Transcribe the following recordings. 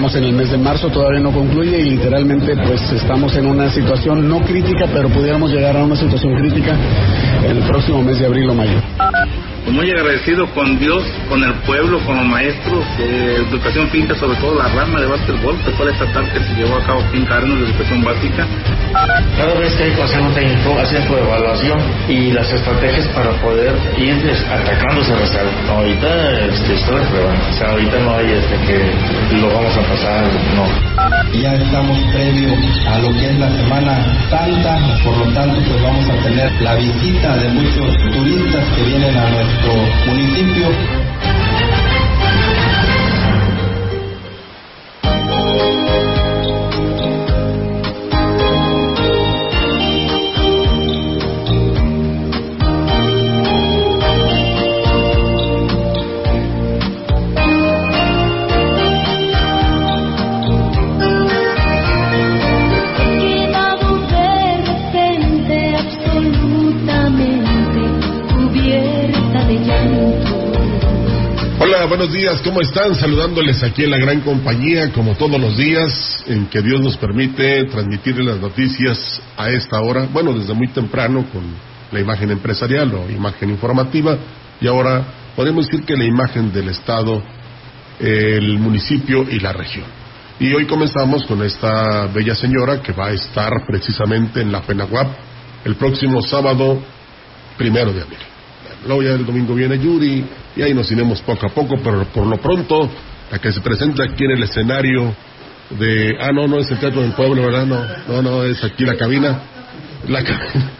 Estamos en el mes de marzo, todavía no concluye y literalmente pues estamos en una situación no crítica, pero pudiéramos llegar a una situación crítica el próximo mes de abril o mayo. Pues muy agradecido con Dios, con el pueblo, con los maestros de educación física, sobre todo la rama de básquetbol, que fue esta tarde que se llevó a cabo aquí en Carnos de educación básica. Cada vez que hay que hacer un técnico, hacen su evaluación y las estrategias para poder ir atacando ese reserva. Ahorita este, estoy repruebando, o sea, ahorita no hay este que lo vamos a pasar, no. Ya estamos previo a lo que es la Semana Santa, por lo tanto pues vamos a tener la visita de muchos turistas que vienen a nuestro municipio. Buenos días, ¿cómo están? Saludándoles aquí en la gran compañía, como todos los días, en que Dios nos permite transmitirles las noticias a esta hora, bueno, desde muy temprano con la imagen empresarial o imagen informativa, y ahora podemos decir que la imagen del Estado, el municipio y la región. Y hoy comenzamos con esta bella señora que va a estar precisamente en la Penaguap el próximo sábado primero de abril. Luego ya el domingo viene Yuri y ahí nos iremos poco a poco, pero por lo pronto la que se presenta aquí en el escenario de... Ah, no, no es el Teatro del Pueblo, ¿verdad? No, no, no, es aquí la cabina. La cabina.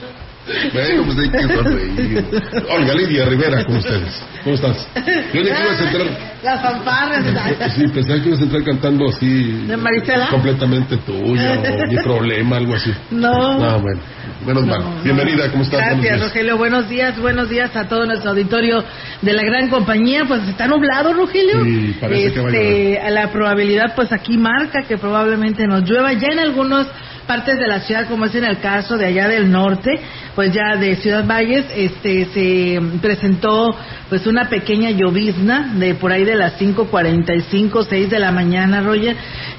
Bueno, pues hay que sonreír. Olga Lidia Rivera, con ustedes. ¿Cómo estás? Yo que ibas a entrar... Las fanfarras. Sí, pensaba que ibas a entrar cantando así... ¿De Marisela? Completamente tuya, o mi problema, algo así. No. No, bueno, menos mal. Bienvenida, ¿cómo estás? Buenos Gracias, días. Rogelio. Buenos días, buenos días a todo nuestro auditorio de la gran compañía. Pues está nublado, Rogelio. Sí, parece que va a Este, a la probabilidad, pues aquí marca que probablemente nos llueva ya en algunas partes de la ciudad, como es en el caso de allá del norte, pues ya de Ciudad Valles, este, se presentó pues una pequeña llovizna de por ahí de las 5:45, 6 de la mañana, Roger.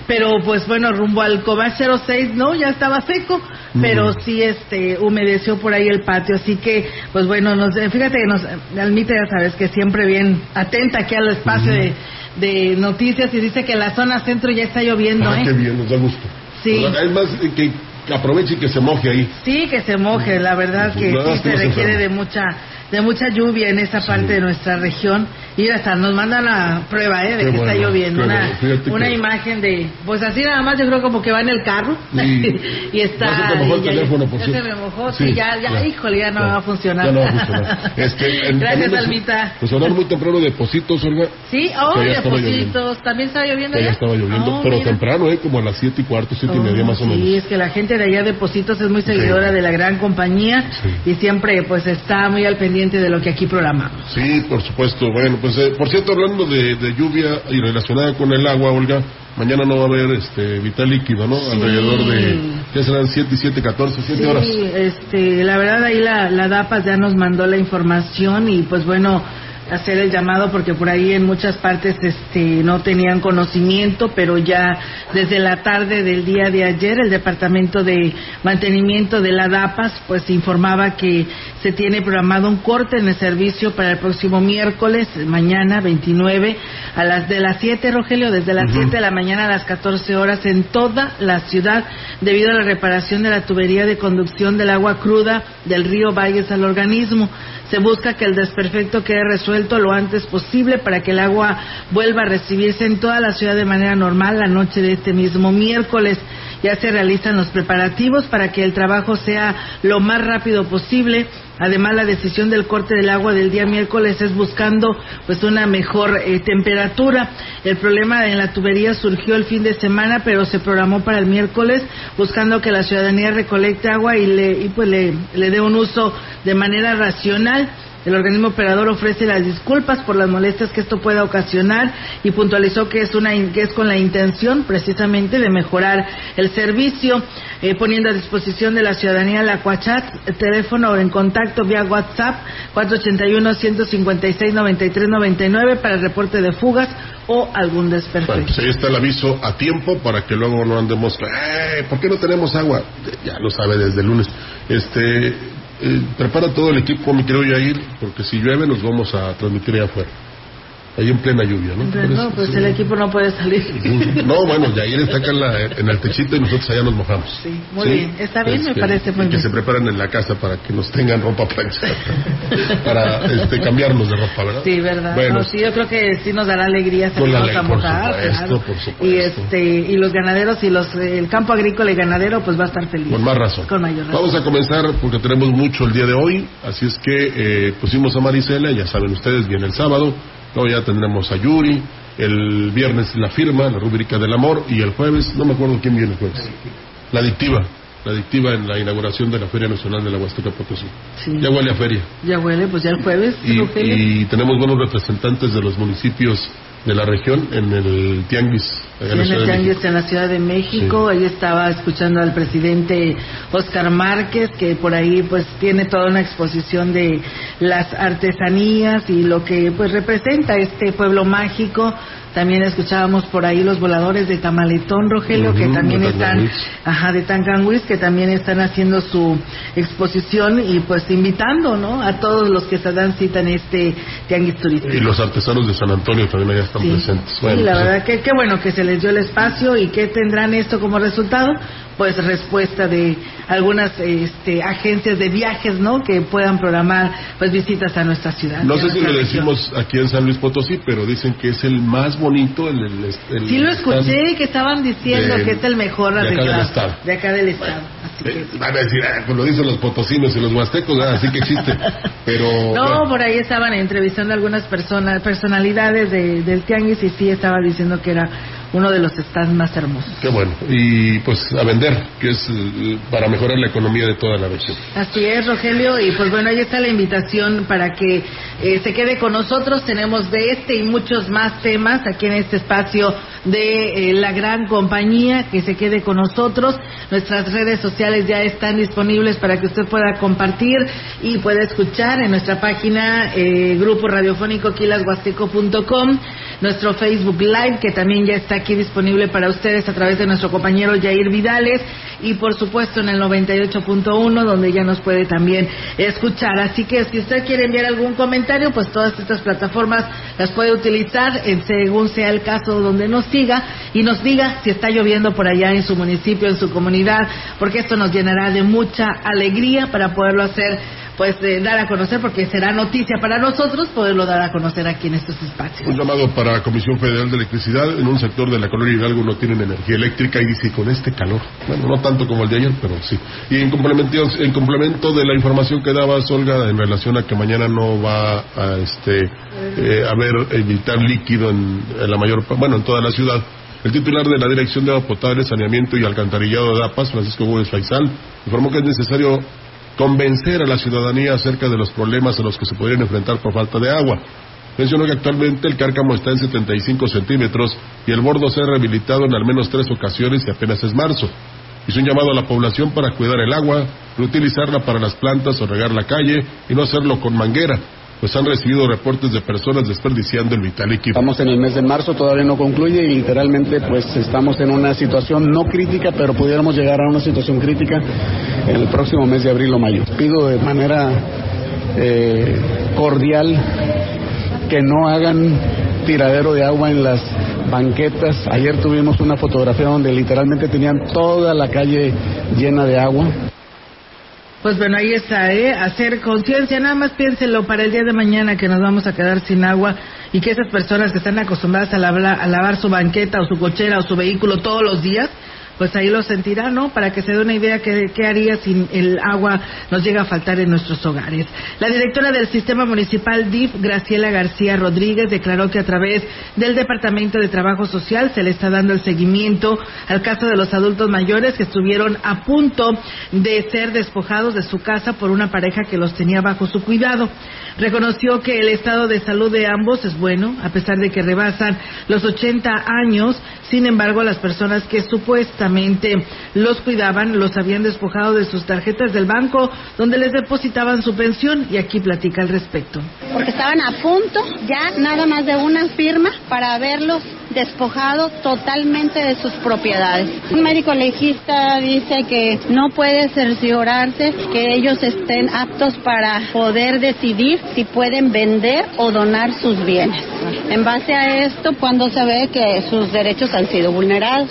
Pero pues bueno, rumbo al Cobar 06, no, ya estaba seco, pero sí este humedeció por ahí el patio, así que pues bueno, nos, fíjate que nos Almita ya sabes que siempre bien atenta aquí al espacio de, de noticias y dice que la zona centro ya está lloviendo, Ah, ¿eh? qué bien, nos da gusto. Sí. Es más, que, aproveche y que se moje ahí. Sí, que se moje, la verdad que Nada, sí se requiere de mucha de mucha lluvia en esa parte de nuestra región y hasta nos mandan la prueba ¿eh? de Qué que está bueno, lloviendo qué una, bueno. Una que- imagen de pues así nada más yo creo como que va en el carro Sí. y está Ya se te mojó el y ya- teléfono, por ya cierto. se me mojó Sí, sí, ya, ya, ya. híjole ya no Ya. va a funcionar Ya no va a funcionar. Este, en- gracias nos- Almita Pues hablar muy temprano de Positos, Olga. sí oh estaba depósitos también está lloviendo ya estaba lloviendo, Oh, pero mira. temprano, ¿eh? Como a las siete y cuarto, siete y Oh, media más o Sí, menos. es que la gente de allá de Positos es muy seguidora de la gran compañía Sí. y siempre pues está muy al pendiente de lo que aquí programamos. Sí, por supuesto. Bueno, pues eh, por cierto, hablando de, de lluvia y relacionada con el agua, Olga, mañana no va a haber este vital líquido, ¿no? Alrededor de, ¿qué serán? 7 y 7, 14, 7 Sí, horas. este, la verdad ahí la, la DAPAS ya nos mandó la información y pues bueno, hacer el llamado porque por ahí en muchas partes este no tenían conocimiento, pero ya desde la tarde del día de ayer el Departamento de Mantenimiento de la DAPAS pues informaba que se tiene programado un corte en el servicio para el próximo miércoles, mañana 29 a las de las 7, Rogelio, desde las 7 de la mañana a las 14 horas en toda la ciudad debido a la reparación de la tubería de conducción del agua cruda del río Valles al organismo. Se busca que el desperfecto quede resuelto lo antes posible para que el agua vuelva a recibirse en toda la ciudad de manera normal la noche de este mismo miércoles. Ya se realizan los preparativos para que el trabajo sea lo más rápido posible. Además, la decisión del corte del agua del día miércoles es buscando pues una mejor eh, temperatura. El problema en la tubería surgió el fin de semana, pero se programó para el miércoles buscando que la ciudadanía recolecte agua y le y pues le, le dé un uso de manera racional. El organismo operador ofrece las disculpas por las molestias que esto pueda ocasionar y puntualizó que es, una, que es con la intención precisamente de mejorar el servicio, eh, poniendo a disposición de la ciudadanía la Cuachat, teléfono en contacto vía WhatsApp 481-156-9399 para el reporte de fugas o algún Bueno, desperfecto. pues ahí está el aviso a tiempo para que luego no andemos, "Eh, ¿por qué no tenemos agua? Ya lo sabe desde el lunes. Este, eh, prepara todo el equipo, mi querido Yair, porque si llueve nos vamos a transmitir allá afuera. Ahí en plena lluvia, ¿no? Entonces, no, pues Sí. el equipo no puede salir. No, bueno, Yair está acá en, la- en el techito y nosotros allá nos mojamos. Sí, muy bien. Está bien, me que- parece muy que bien. se preparen en la casa para que nos tengan ropa planchada. para este, cambiarnos de ropa, ¿verdad? Sí, verdad. Bueno, No, sí, yo creo que sí nos dará alegría sacarnos a por mojar, supuesto, claro. por supuesto. Y este y los ganaderos y los el campo agrícola y ganadero pues va a estar feliz. Con más razón. Con mayor razón. Vamos a comenzar porque tenemos mucho el día de hoy, así es que eh, pusimos a Marisela, ya saben ustedes, viene el sábado, luego ya tendremos a Yuri, el viernes la firma, la rúbrica del amor, y el jueves, no me acuerdo quién viene el jueves, la adictiva, la adictiva en la inauguración de la Feria Nacional de la Huasteca Potosí. Sí. Ya huele a feria. Ya huele, pues ya el jueves, Y, tenemos buenos representantes de los municipios de la región en el Tianguis. en la en Ciudad el de Tianguis México. en la Ciudad de México, ahí estaba escuchando al presidente Oscar Márquez, que por ahí pues tiene toda una exposición de las artesanías y lo que pues representa este pueblo mágico. También escuchábamos por ahí los voladores de Tamaletón, Rogelio, que también están, ajá, de Tancanhuitz, que también están haciendo su exposición y pues invitando, ¿no? A todos los que se dan cita en este tianguis turístico. Y los artesanos de San Antonio también allá están Sí. presentes. Sí, Bueno, la pues, verdad que qué bueno que se les dio el espacio y que tendrán esto como resultado, pues respuesta de algunas este, agencias de viajes, ¿no? Que puedan programar pues visitas a nuestra ciudad. No sé si lo decimos aquí en San Luis Potosí, pero dicen que es el más bonito. El, el, el- Sí lo escuché que estaban diciendo de- que es el mejor de acá del estado. de acá del estado. Así que Eh, Van a decir, ah, pues lo dicen los potosinos y los huastecos, ah, así que existe. Pero No, bueno, por ahí estaban entrevistando a algunas personas, personalidades de- del tianguis y sí estaba diciendo que era uno de los stands más hermosos. qué bueno. Y pues a vender, que es eh, para mejorar la economía de toda la región. Así es, Rogelio, y pues bueno, ahí está la invitación para que eh, se quede con nosotros. Tenemos de este y muchos más temas aquí en este espacio de eh, la gran compañía, que se quede con nosotros. Nuestras redes sociales ya están disponibles para que usted pueda compartir y pueda escuchar en nuestra página eh, grupo radiofónico quilashuasteco.com, nuestro Facebook Live, que también ya está aquí disponible para ustedes a través de nuestro compañero Jair Vidales y por supuesto en el 98.1 donde ya nos puede también escuchar. Así que si usted quiere enviar algún comentario, pues todas estas plataformas las puede utilizar en según sea el caso donde nos siga y nos diga si está lloviendo por allá en su municipio, en su comunidad, porque esto nos llenará de mucha alegría para poderlo hacer pues eh, dar a conocer porque será noticia para nosotros poderlo dar a conocer aquí en estos espacios. Un llamado para Comisión Federal de Electricidad. En un sector de la colonia Hidalgo no tienen energía eléctrica y dice con este calor. Bueno, no tanto como el de ayer, pero sí. Y en complemento, en complemento de la información que daba Olga en relación a que mañana no va a este eh, haber evitar líquido en, la mayor, bueno, en toda la ciudad. El titular de la Dirección de Agua Potable, Saneamiento y Alcantarillado de DAPAS, Francisco Gómez Faisal, informó que es necesario convencer a la ciudadanía acerca de los problemas a los que se podrían enfrentar por falta de agua. Mencionó que actualmente el cárcamo está en 75 centímetros y el bordo se ha rehabilitado en al menos tres ocasiones y apenas es marzo. Hizo un llamado a la población para cuidar el agua, reutilizarla para las plantas o regar la calle y no hacerlo con manguera. Pues han recibido reportes de personas desperdiciando el vital líquido. Estamos en el mes de marzo, todavía no concluye y literalmente pues estamos en una situación no crítica, pero pudiéramos llegar a una situación crítica en el próximo mes de abril o mayo. Pido de manera eh, cordial que no hagan tiradero de agua en las banquetas. Ayer tuvimos una fotografía donde literalmente tenían toda la calle llena de agua. Pues bueno, ahí está, ¿eh? Hacer conciencia, nada más piénselo para el día de mañana que nos vamos a quedar sin agua y que esas personas que están acostumbradas a, lavar, a lavar su banqueta o su cochera o su vehículo todos los días, pues ahí lo sentirá, ¿no? Para que se dé una idea de qué haría si el agua nos llega a faltar en nuestros hogares. La directora del Sistema Municipal DIF, Graciela García Rodríguez, declaró que a través del Departamento de Trabajo Social se le está dando el seguimiento al caso de los adultos mayores que estuvieron a punto de ser despojados de su casa por una pareja que los tenía bajo su cuidado. Reconoció que el estado de salud de ambos es bueno, a pesar de que rebasan los 80 años. Sin embargo, las personas que supuestamente los cuidaban, los habían despojado de sus tarjetas del banco donde les depositaban su pensión y aquí platica al respecto. Porque estaban a punto ya nada más de una firma para haberlos despojado totalmente de sus propiedades. Un médico legista dice que no puede cerciorarse que ellos estén aptos para poder decidir si pueden vender o donar sus bienes. En base a esto, cuando se ve que sus derechos han sido vulnerados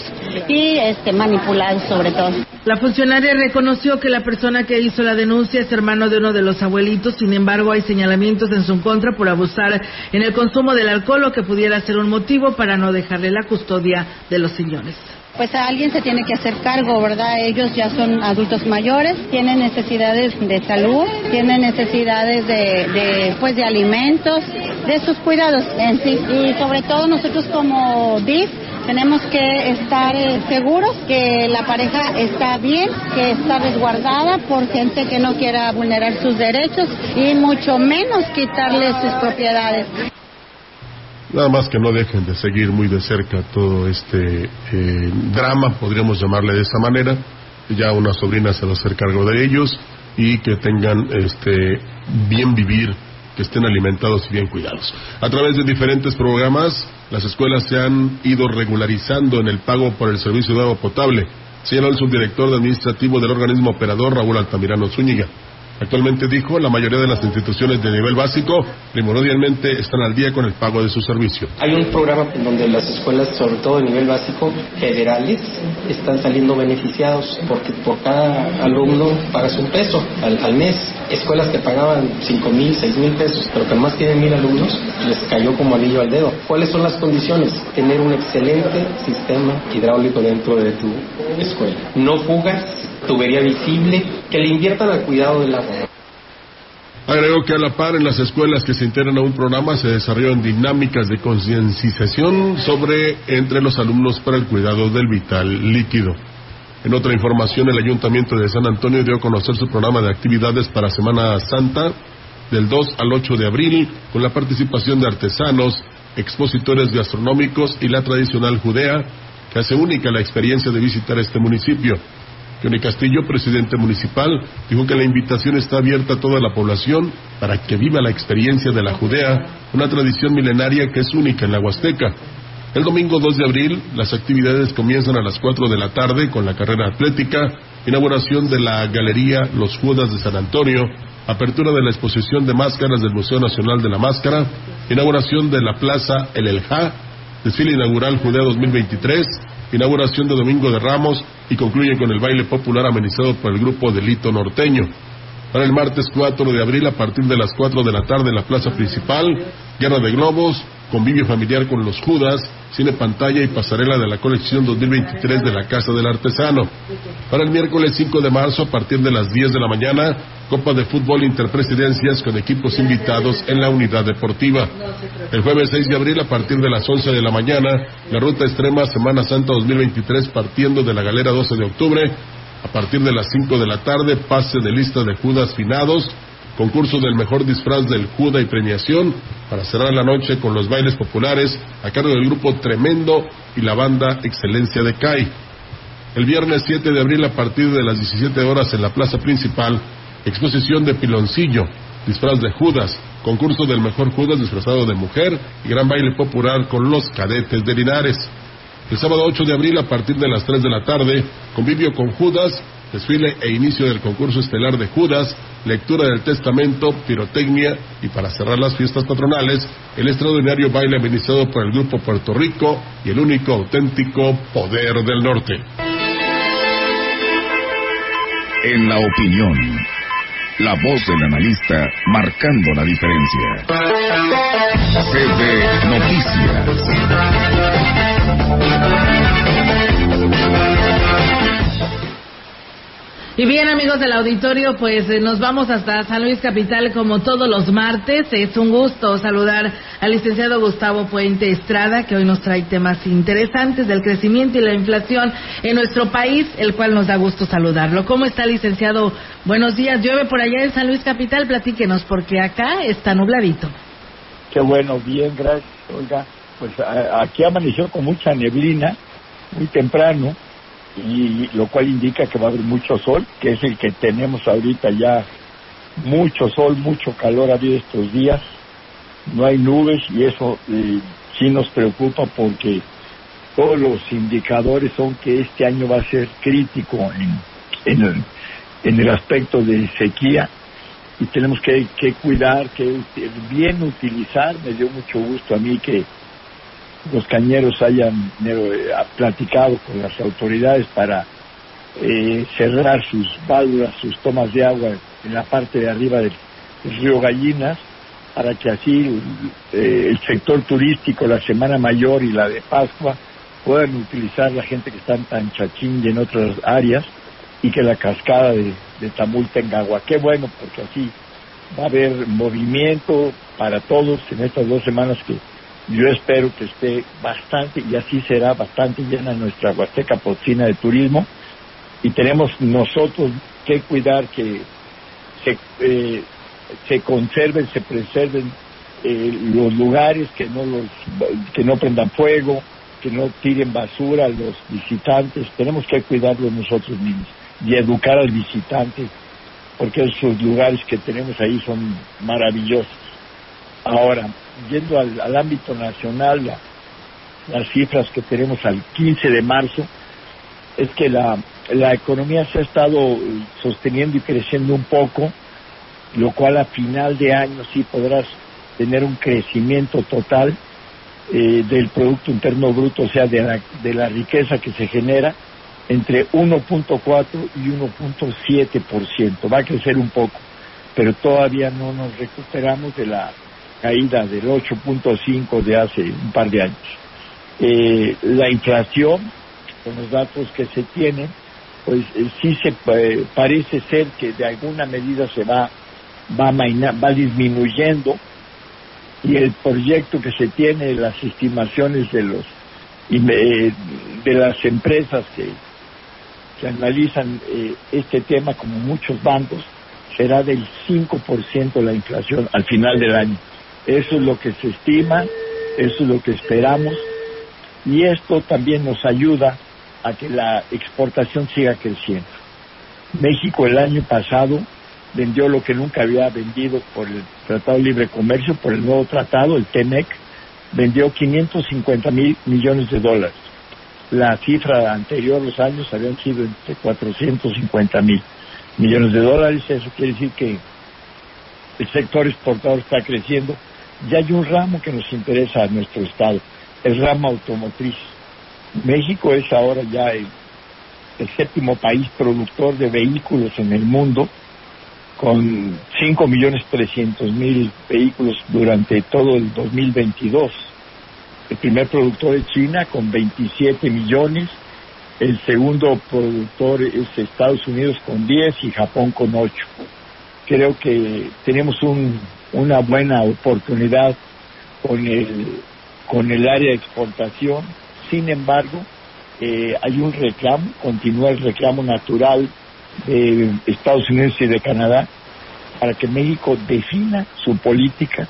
y este, manipulados sobre todo. La funcionaria reconoció que la persona que hizo la denuncia es hermano de uno de los abuelitos, sin embargo hay señalamientos en su contra por abusar en el consumo del alcohol, lo que pudiera ser un motivo para no dejarle la custodia de los señores pues a alguien se tiene que hacer cargo, ¿verdad? Ellos ya son adultos mayores, tienen necesidades de salud, tienen necesidades de, de, pues de alimentos, de sus cuidados en sí. Y sobre todo nosotros como DIF tenemos que estar eh, seguros que la pareja está bien, que está resguardada por gente que no quiera vulnerar sus derechos y mucho menos quitarle sus propiedades. Nada más que no dejen de seguir muy de cerca todo este eh, drama, podríamos llamarle de esta manera. Ya una sobrina se va a hacer cargo de ellos y que tengan este bien vivir, estén alimentados y bien cuidados. A través de diferentes programas, las escuelas se han ido regularizando en el pago por el servicio de agua potable, señaló el subdirector administrativo del organismo operador Raúl Altamirano Zúñiga. Actualmente dijo, la mayoría de las instituciones de nivel básico primordialmente están al día con el pago de su servicio. Hay un programa en donde las escuelas, sobre todo de nivel básico, federales, están saliendo beneficiados porque por cada alumno pagas un peso al, mes. Escuelas que pagaban 5 mil, 6 mil pesos, pero que más tienen mil alumnos, les cayó como anillo al dedo. ¿Cuáles son las condiciones? Tener un excelente sistema hidráulico dentro de tu escuela. No fugas, tubería visible, que le inviertan al cuidado del agua. Agregó que a la par en las escuelas que se integran a un programa se desarrollan dinámicas de concienciación sobre entre los alumnos para el cuidado del vital líquido. En otra información, el Ayuntamiento de San Antonio dio a conocer su programa de actividades para Semana Santa del 2 al 8 de abril, con la participación de artesanos, expositores gastronómicos y la tradicional judea, que hace única la experiencia de visitar este municipio. Johnny Castillo, presidente municipal, dijo que la invitación está abierta a toda la población para que viva la experiencia de la Judea, una tradición milenaria que es única en la Huasteca. El domingo 2 de abril, las actividades comienzan a las 4 de la tarde con la carrera atlética, inauguración de la Galería Los Judas de San Antonio, apertura de la exposición de máscaras del Museo Nacional de la Máscara, inauguración de la Plaza El Eljá, desfile inaugural Judea 2023, inauguración de Domingo de Ramos y concluyen con el baile popular amenizado por el grupo Delito Norteño. Para el martes 4 de abril, a partir de las 4 de la tarde en la plaza principal, guerra de globos, convivio familiar con los Judas, cine pantalla y pasarela de la colección 2023 de la Casa del Artesano. Para el miércoles 5 de marzo, a partir de las 10 de la mañana, Copa de Fútbol Interpresidencias con equipos invitados en la unidad deportiva. El jueves 6 de abril, a partir de las 11 de la mañana, la ruta extrema Semana Santa 2023 partiendo de la galera 12 de octubre a partir de las 5 de la tarde, pase de lista de Judas finados, concurso del mejor disfraz del Juda y premiación, para cerrar la noche con los bailes populares a cargo del grupo Tremendo y la banda Excelencia de CAI. El viernes 7 de abril, a partir de las 17 horas en la plaza principal, exposición de Piloncillo, disfraz de Judas, concurso del mejor Judas disfrazado de mujer y gran baile popular con los cadetes de Linares. El sábado 8 de abril a partir de las 3 de la tarde, convivio con Judas, desfile e inicio del concurso estelar de Judas, lectura del testamento, pirotecnia y para cerrar las fiestas patronales, el extraordinario baile administrado por el Grupo Puerto Rico y el único auténtico Poder del Norte. En la opinión, la voz del analista marcando la diferencia. CB Noticias. Y bien, amigos del auditorio, pues eh, nos vamos hasta San Luis Capital como todos los martes. Es un gusto saludar al licenciado Gustavo Puente Estrada, que hoy nos trae temas interesantes del crecimiento y la inflación en nuestro país, el cual nos da gusto saludarlo. ¿Cómo está, licenciado? Buenos días. Llueve por allá en San Luis Capital. Platíquenos, porque acá está nubladito. Qué bueno, bien, gracias, Olga. Pues a- aquí amaneció con mucha neblina, muy temprano, y lo cual indica que va a haber mucho sol, que es el que tenemos ahorita ya. Mucho sol, mucho calor ha habido estos días, no hay nubes y eso eh, sí nos preocupa porque todos los indicadores son que este año va a ser crítico en, el, en el aspecto de sequía y tenemos que, que cuidar, que bien utilizar. Me dio mucho gusto a mí que los cañeros hayan eh, platicado con las autoridades para eh, cerrar sus válvulas, sus tomas de agua en la parte de arriba del, río Gallinas, para que así eh, el sector turístico, la Semana Mayor y la de Pascua puedan utilizar la gente que está en Tanchachín y en otras áreas y que la cascada de, de Tamul tenga agua. Qué bueno, porque así va a haber movimiento para todos en estas dos semanas que yo espero que esté bastante y así será bastante llena nuestra Huasteca Potzina de turismo y tenemos nosotros que cuidar que se, eh, se conserven, se preserven eh, los lugares, que no los que no prendan fuego, que no tiren basura a los visitantes. Tenemos que cuidarlos nosotros mismos y educar al visitante, porque esos lugares que tenemos ahí son maravillosos. Ahora, yendo al, ámbito nacional, la- las cifras que tenemos al 15 de marzo, es que la, la economía se ha estado eh, sosteniendo y creciendo un poco, lo cual a final de año sí podrás tener un crecimiento total eh, del Producto Interno Bruto, o sea, de la, de la riqueza que se genera, entre 1.4 y 1.7%. Va a crecer un poco, pero todavía no nos recuperamos de la caída del 8.5 de hace un par de años. Eh, la inflación, con los datos que se tienen, pues eh, sí se eh, parece ser que de alguna medida se va va, va disminuyendo y el proyecto que se tiene, las estimaciones de los eh, de las empresas que, que analizan eh, este tema como muchos bancos será del 5% la inflación al final del año. Eso es lo que se estima, eso es lo que esperamos y esto también nos ayuda a que la exportación siga creciendo. México el año pasado vendió lo que nunca había vendido por el Tratado de Libre Comercio, por el nuevo tratado, el TEMEC, vendió 550 mil millones de dólares. La cifra anterior, los años, habían sido entre 450 mil millones de dólares. Eso quiere decir que el sector exportador está creciendo. Y hay un ramo que nos interesa a nuestro Estado, el ramo automotriz. México es ahora ya el, séptimo país productor de vehículos en el mundo, con 5 millones 300 mil vehículos durante todo el 2022. El primer productor es China con 27 millones, el segundo productor es Estados Unidos con 10 y Japón con 8. Creo que tenemos un, una buena oportunidad con el, con el área de exportación. Sin embargo, eh, hay un reclamo, continúa el reclamo natural de Estados Unidos y de Canadá para que México defina su política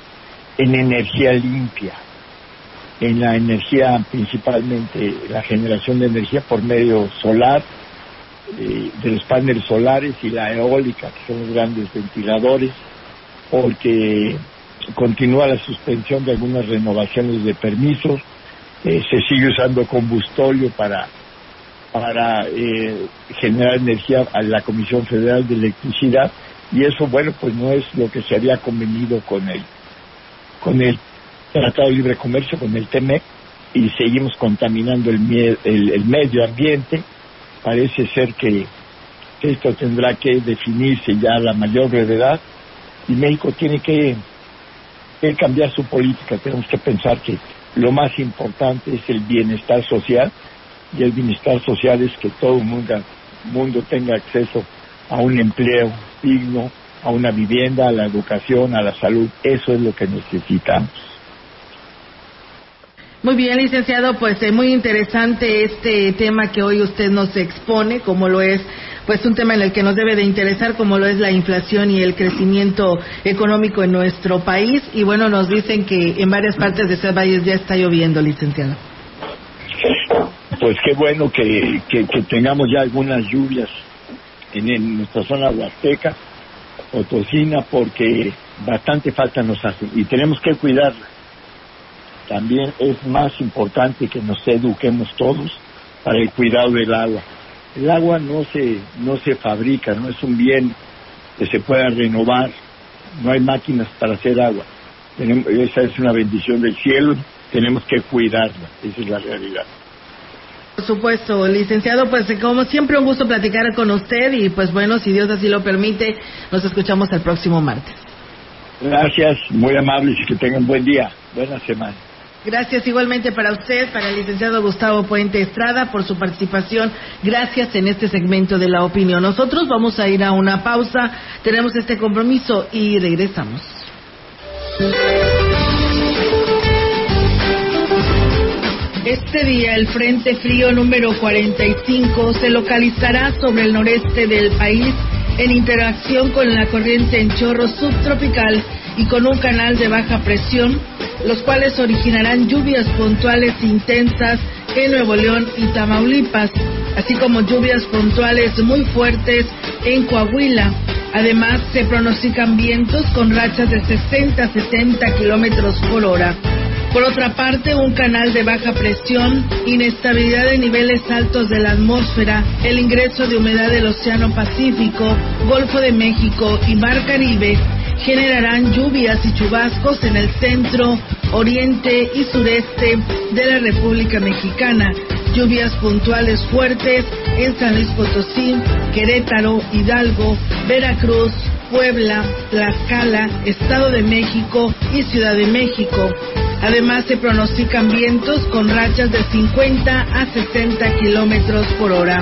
en energía limpia, en la energía principalmente la generación de energía por medio solar, eh, de los paneles solares y la eólica, que son los grandes ventiladores, porque continúa la suspensión de algunas renovaciones de permisos, eh, se sigue usando combustóleo para para eh, generar energía a la Comisión Federal de Electricidad y eso bueno pues no es lo que se había convenido con el con el Tratado de Libre Comercio con el TEMEC y seguimos contaminando el, el, medio ambiente. Parece ser que esto tendrá que definirse ya a la mayor brevedad y México tiene que, que cambiar su política tenemos que pensar que lo más importante es el bienestar social y el bienestar social es que todo el mundo, mundo tenga acceso a un empleo digno, a una vivienda, a la educación, a la salud. Eso es lo que necesitamos. Muy bien, licenciado, pues es muy interesante este tema que hoy usted nos expone, como lo es pues un tema en el que nos debe de interesar como lo es la inflación y el crecimiento económico en nuestro país y bueno nos dicen que en varias partes de ese valle ya está lloviendo licenciado pues qué bueno que, que, tengamos ya algunas lluvias en, nuestra zona huasteca, Potosina, porque bastante falta nos hace y tenemos que cuidarla. También es más importante que nos eduquemos todos para el cuidado del agua. El agua no se, no se fabrica, no es un bien que se pueda renovar, no hay máquinas para hacer agua. esa es una bendición del cielo, tenemos que cuidarla, esa es la realidad. Por supuesto, licenciado, pues como siempre un gusto platicar con usted y pues bueno, si Dios así lo permite, nos escuchamos el próximo martes. Gracias, muy amables y que tengan buen día, buena semana. Gracias igualmente para usted, para el licenciado Gustavo Puente Estrada, por su participación. Gracias en este segmento de la opinión. Nosotros vamos a ir a una pausa, tenemos este compromiso y regresamos. Este día el Frente Frío número 45 se localizará sobre el noreste del país en interacción con la corriente en chorro subtropical y con un canal de baja presión, los cuales originarán lluvias puntuales intensas en Nuevo León y Tamaulipas, así como lluvias puntuales muy fuertes en Coahuila. Además, se pronostican vientos con rachas de 60 a 70 kilómetros por hora. Por otra parte, un canal de baja presión, inestabilidad de niveles altos de la atmósfera, el ingreso de humedad del Océano Pacífico, Golfo de México y Mar Caribe generarán lluvias y chubascos en el centro, oriente y sureste de la República Mexicana. Lluvias puntuales fuertes en San Luis Potosí, Querétaro, Hidalgo, Veracruz, Puebla, Tlaxcala, Estado de México y Ciudad de México. Además, se pronostican vientos con rachas de 50 a 60 kilómetros por hora.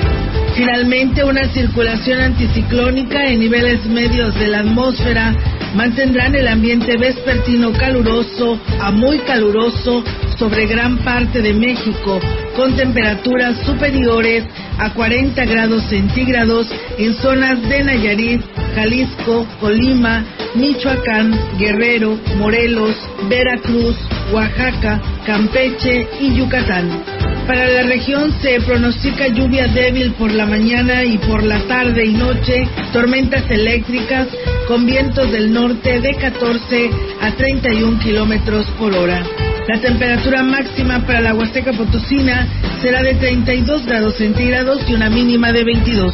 Finalmente, una circulación anticiclónica en niveles medios de la atmósfera mantendrán el ambiente vespertino caluroso a muy caluroso sobre gran parte de México, con temperaturas superiores a 40 grados centígrados en zonas de Nayarit, Jalisco, Colima, Michoacán, Guerrero, Morelos, Veracruz, Oaxaca, Campeche y Yucatán. Para la región se pronostica lluvia débil por la mañana y por la tarde y noche, tormentas eléctricas con vientos del norte de 14 a 31 kilómetros por hora. La temperatura máxima para la Huasteca Potosina será de 32 grados centígrados y una mínima de 22.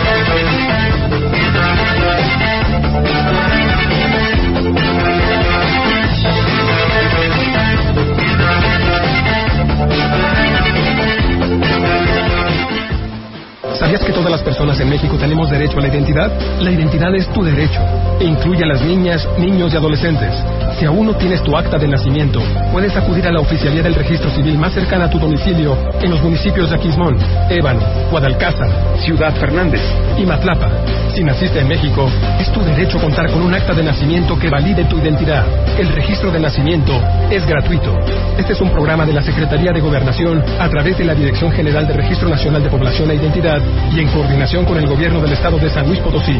¿Sabías que todas las personas en México tenemos derecho a la identidad? La identidad es tu derecho e incluye a las niñas, niños y adolescentes. Si aún no tienes tu acta de nacimiento, puedes acudir a la oficialía del registro civil más cercana a tu domicilio en los municipios de Aquismón, Ébano, Guadalcázar, Ciudad Fernández y Matlapa. Si naciste en México, es tu derecho contar con un acta de nacimiento que valide tu identidad. El registro de nacimiento es gratuito. Este es un programa de la Secretaría de Gobernación a través de la Dirección General de Registro Nacional de Población e Identidad y en coordinación con el Gobierno del Estado de San Luis Potosí.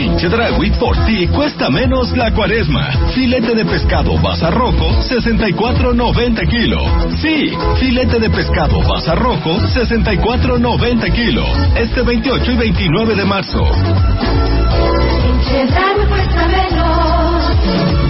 En Chedragui por ti cuesta menos la cuaresma. Filete de pescado basa rojo, 64.90 kilo. Sí, filete de pescado basa rojo, 64.90 kilo. Este 28 y 29 de marzo. cuesta menos.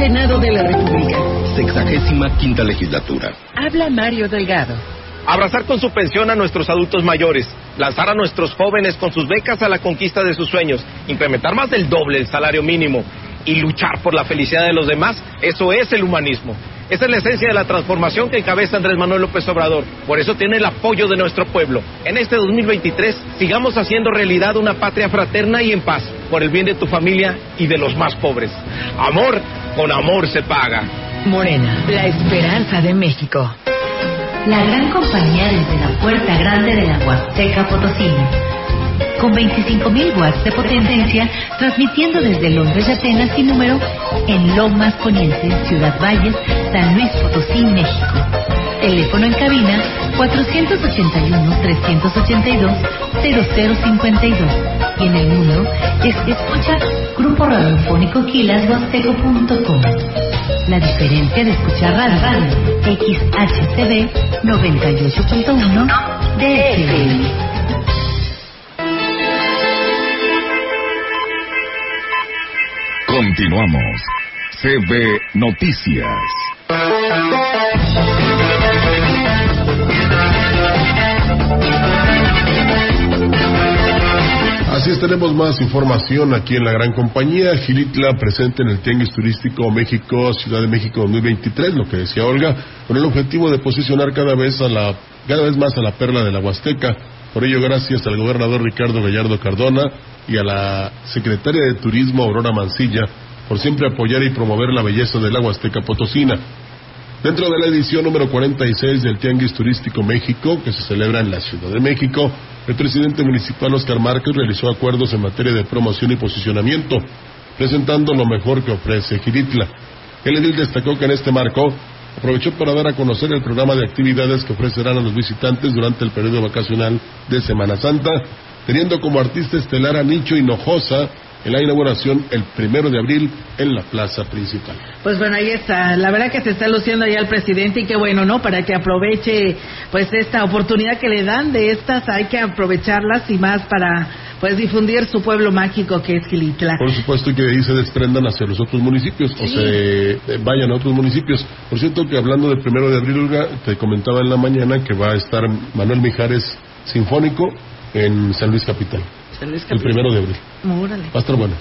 Senado de la República. Sexagésima quinta legislatura. Habla Mario Delgado. Abrazar con su pensión a nuestros adultos mayores, lanzar a nuestros jóvenes con sus becas a la conquista de sus sueños, implementar más del doble el salario mínimo y luchar por la felicidad de los demás, eso es el humanismo. Esa es la esencia de la transformación que encabeza Andrés Manuel López Obrador. Por eso tiene el apoyo de nuestro pueblo. En este 2023 sigamos haciendo realidad una patria fraterna y en paz, por el bien de tu familia y de los más pobres. Amor, con amor se paga. Morena, la esperanza de México. La gran compañía desde la puerta grande de la Huasteca Potosí con 25.000 watts de potencia, transmitiendo desde Londres y Atenas sin número en Lomas Poniente, Ciudad Valles, San Luis Potosí, México. Teléfono en cabina 481-382-0052 y en el número es escucha Grupo Radiofónico Quilashuasteco.com. La diferencia de escuchar radio, XHCB 98.1 DFM. Continuamos. CB Noticias. Así es, tenemos más información aquí en la gran compañía. Gilitla presente en el Tianguis Turístico México, Ciudad de México 2023, lo que decía Olga, con el objetivo de posicionar cada vez, a la, cada vez más a la perla de la Huasteca. Por ello, gracias al gobernador Ricardo Gallardo Cardona, y a la secretaria de Turismo Aurora Mancilla por siempre apoyar y promover la belleza del agua azteca potosina. Dentro de la edición número 46 del Tianguis Turístico México, que se celebra en la Ciudad de México, el presidente municipal Oscar Márquez realizó acuerdos en materia de promoción y posicionamiento, presentando lo mejor que ofrece Giritla. El edil destacó que en este marco aprovechó para dar a conocer el programa de actividades que ofrecerán a los visitantes durante el periodo vacacional de Semana Santa, teniendo como artista estelar a Nicho Hinojosa en la inauguración el primero de abril en la plaza principal. Pues bueno, ahí está. La verdad que se está luciendo ya el presidente y qué bueno, ¿no? Para que aproveche pues esta oportunidad que le dan de estas, hay que aprovecharlas y más para pues difundir su pueblo mágico que es Gilitla. Por supuesto que ahí se desprendan hacia los otros municipios o se eh, vayan a otros municipios. Por cierto que hablando del primero de abril, te comentaba en la mañana que va a estar Manuel Mijares Sinfónico en San Luis Capital. El primero de abril. Va a estar bueno.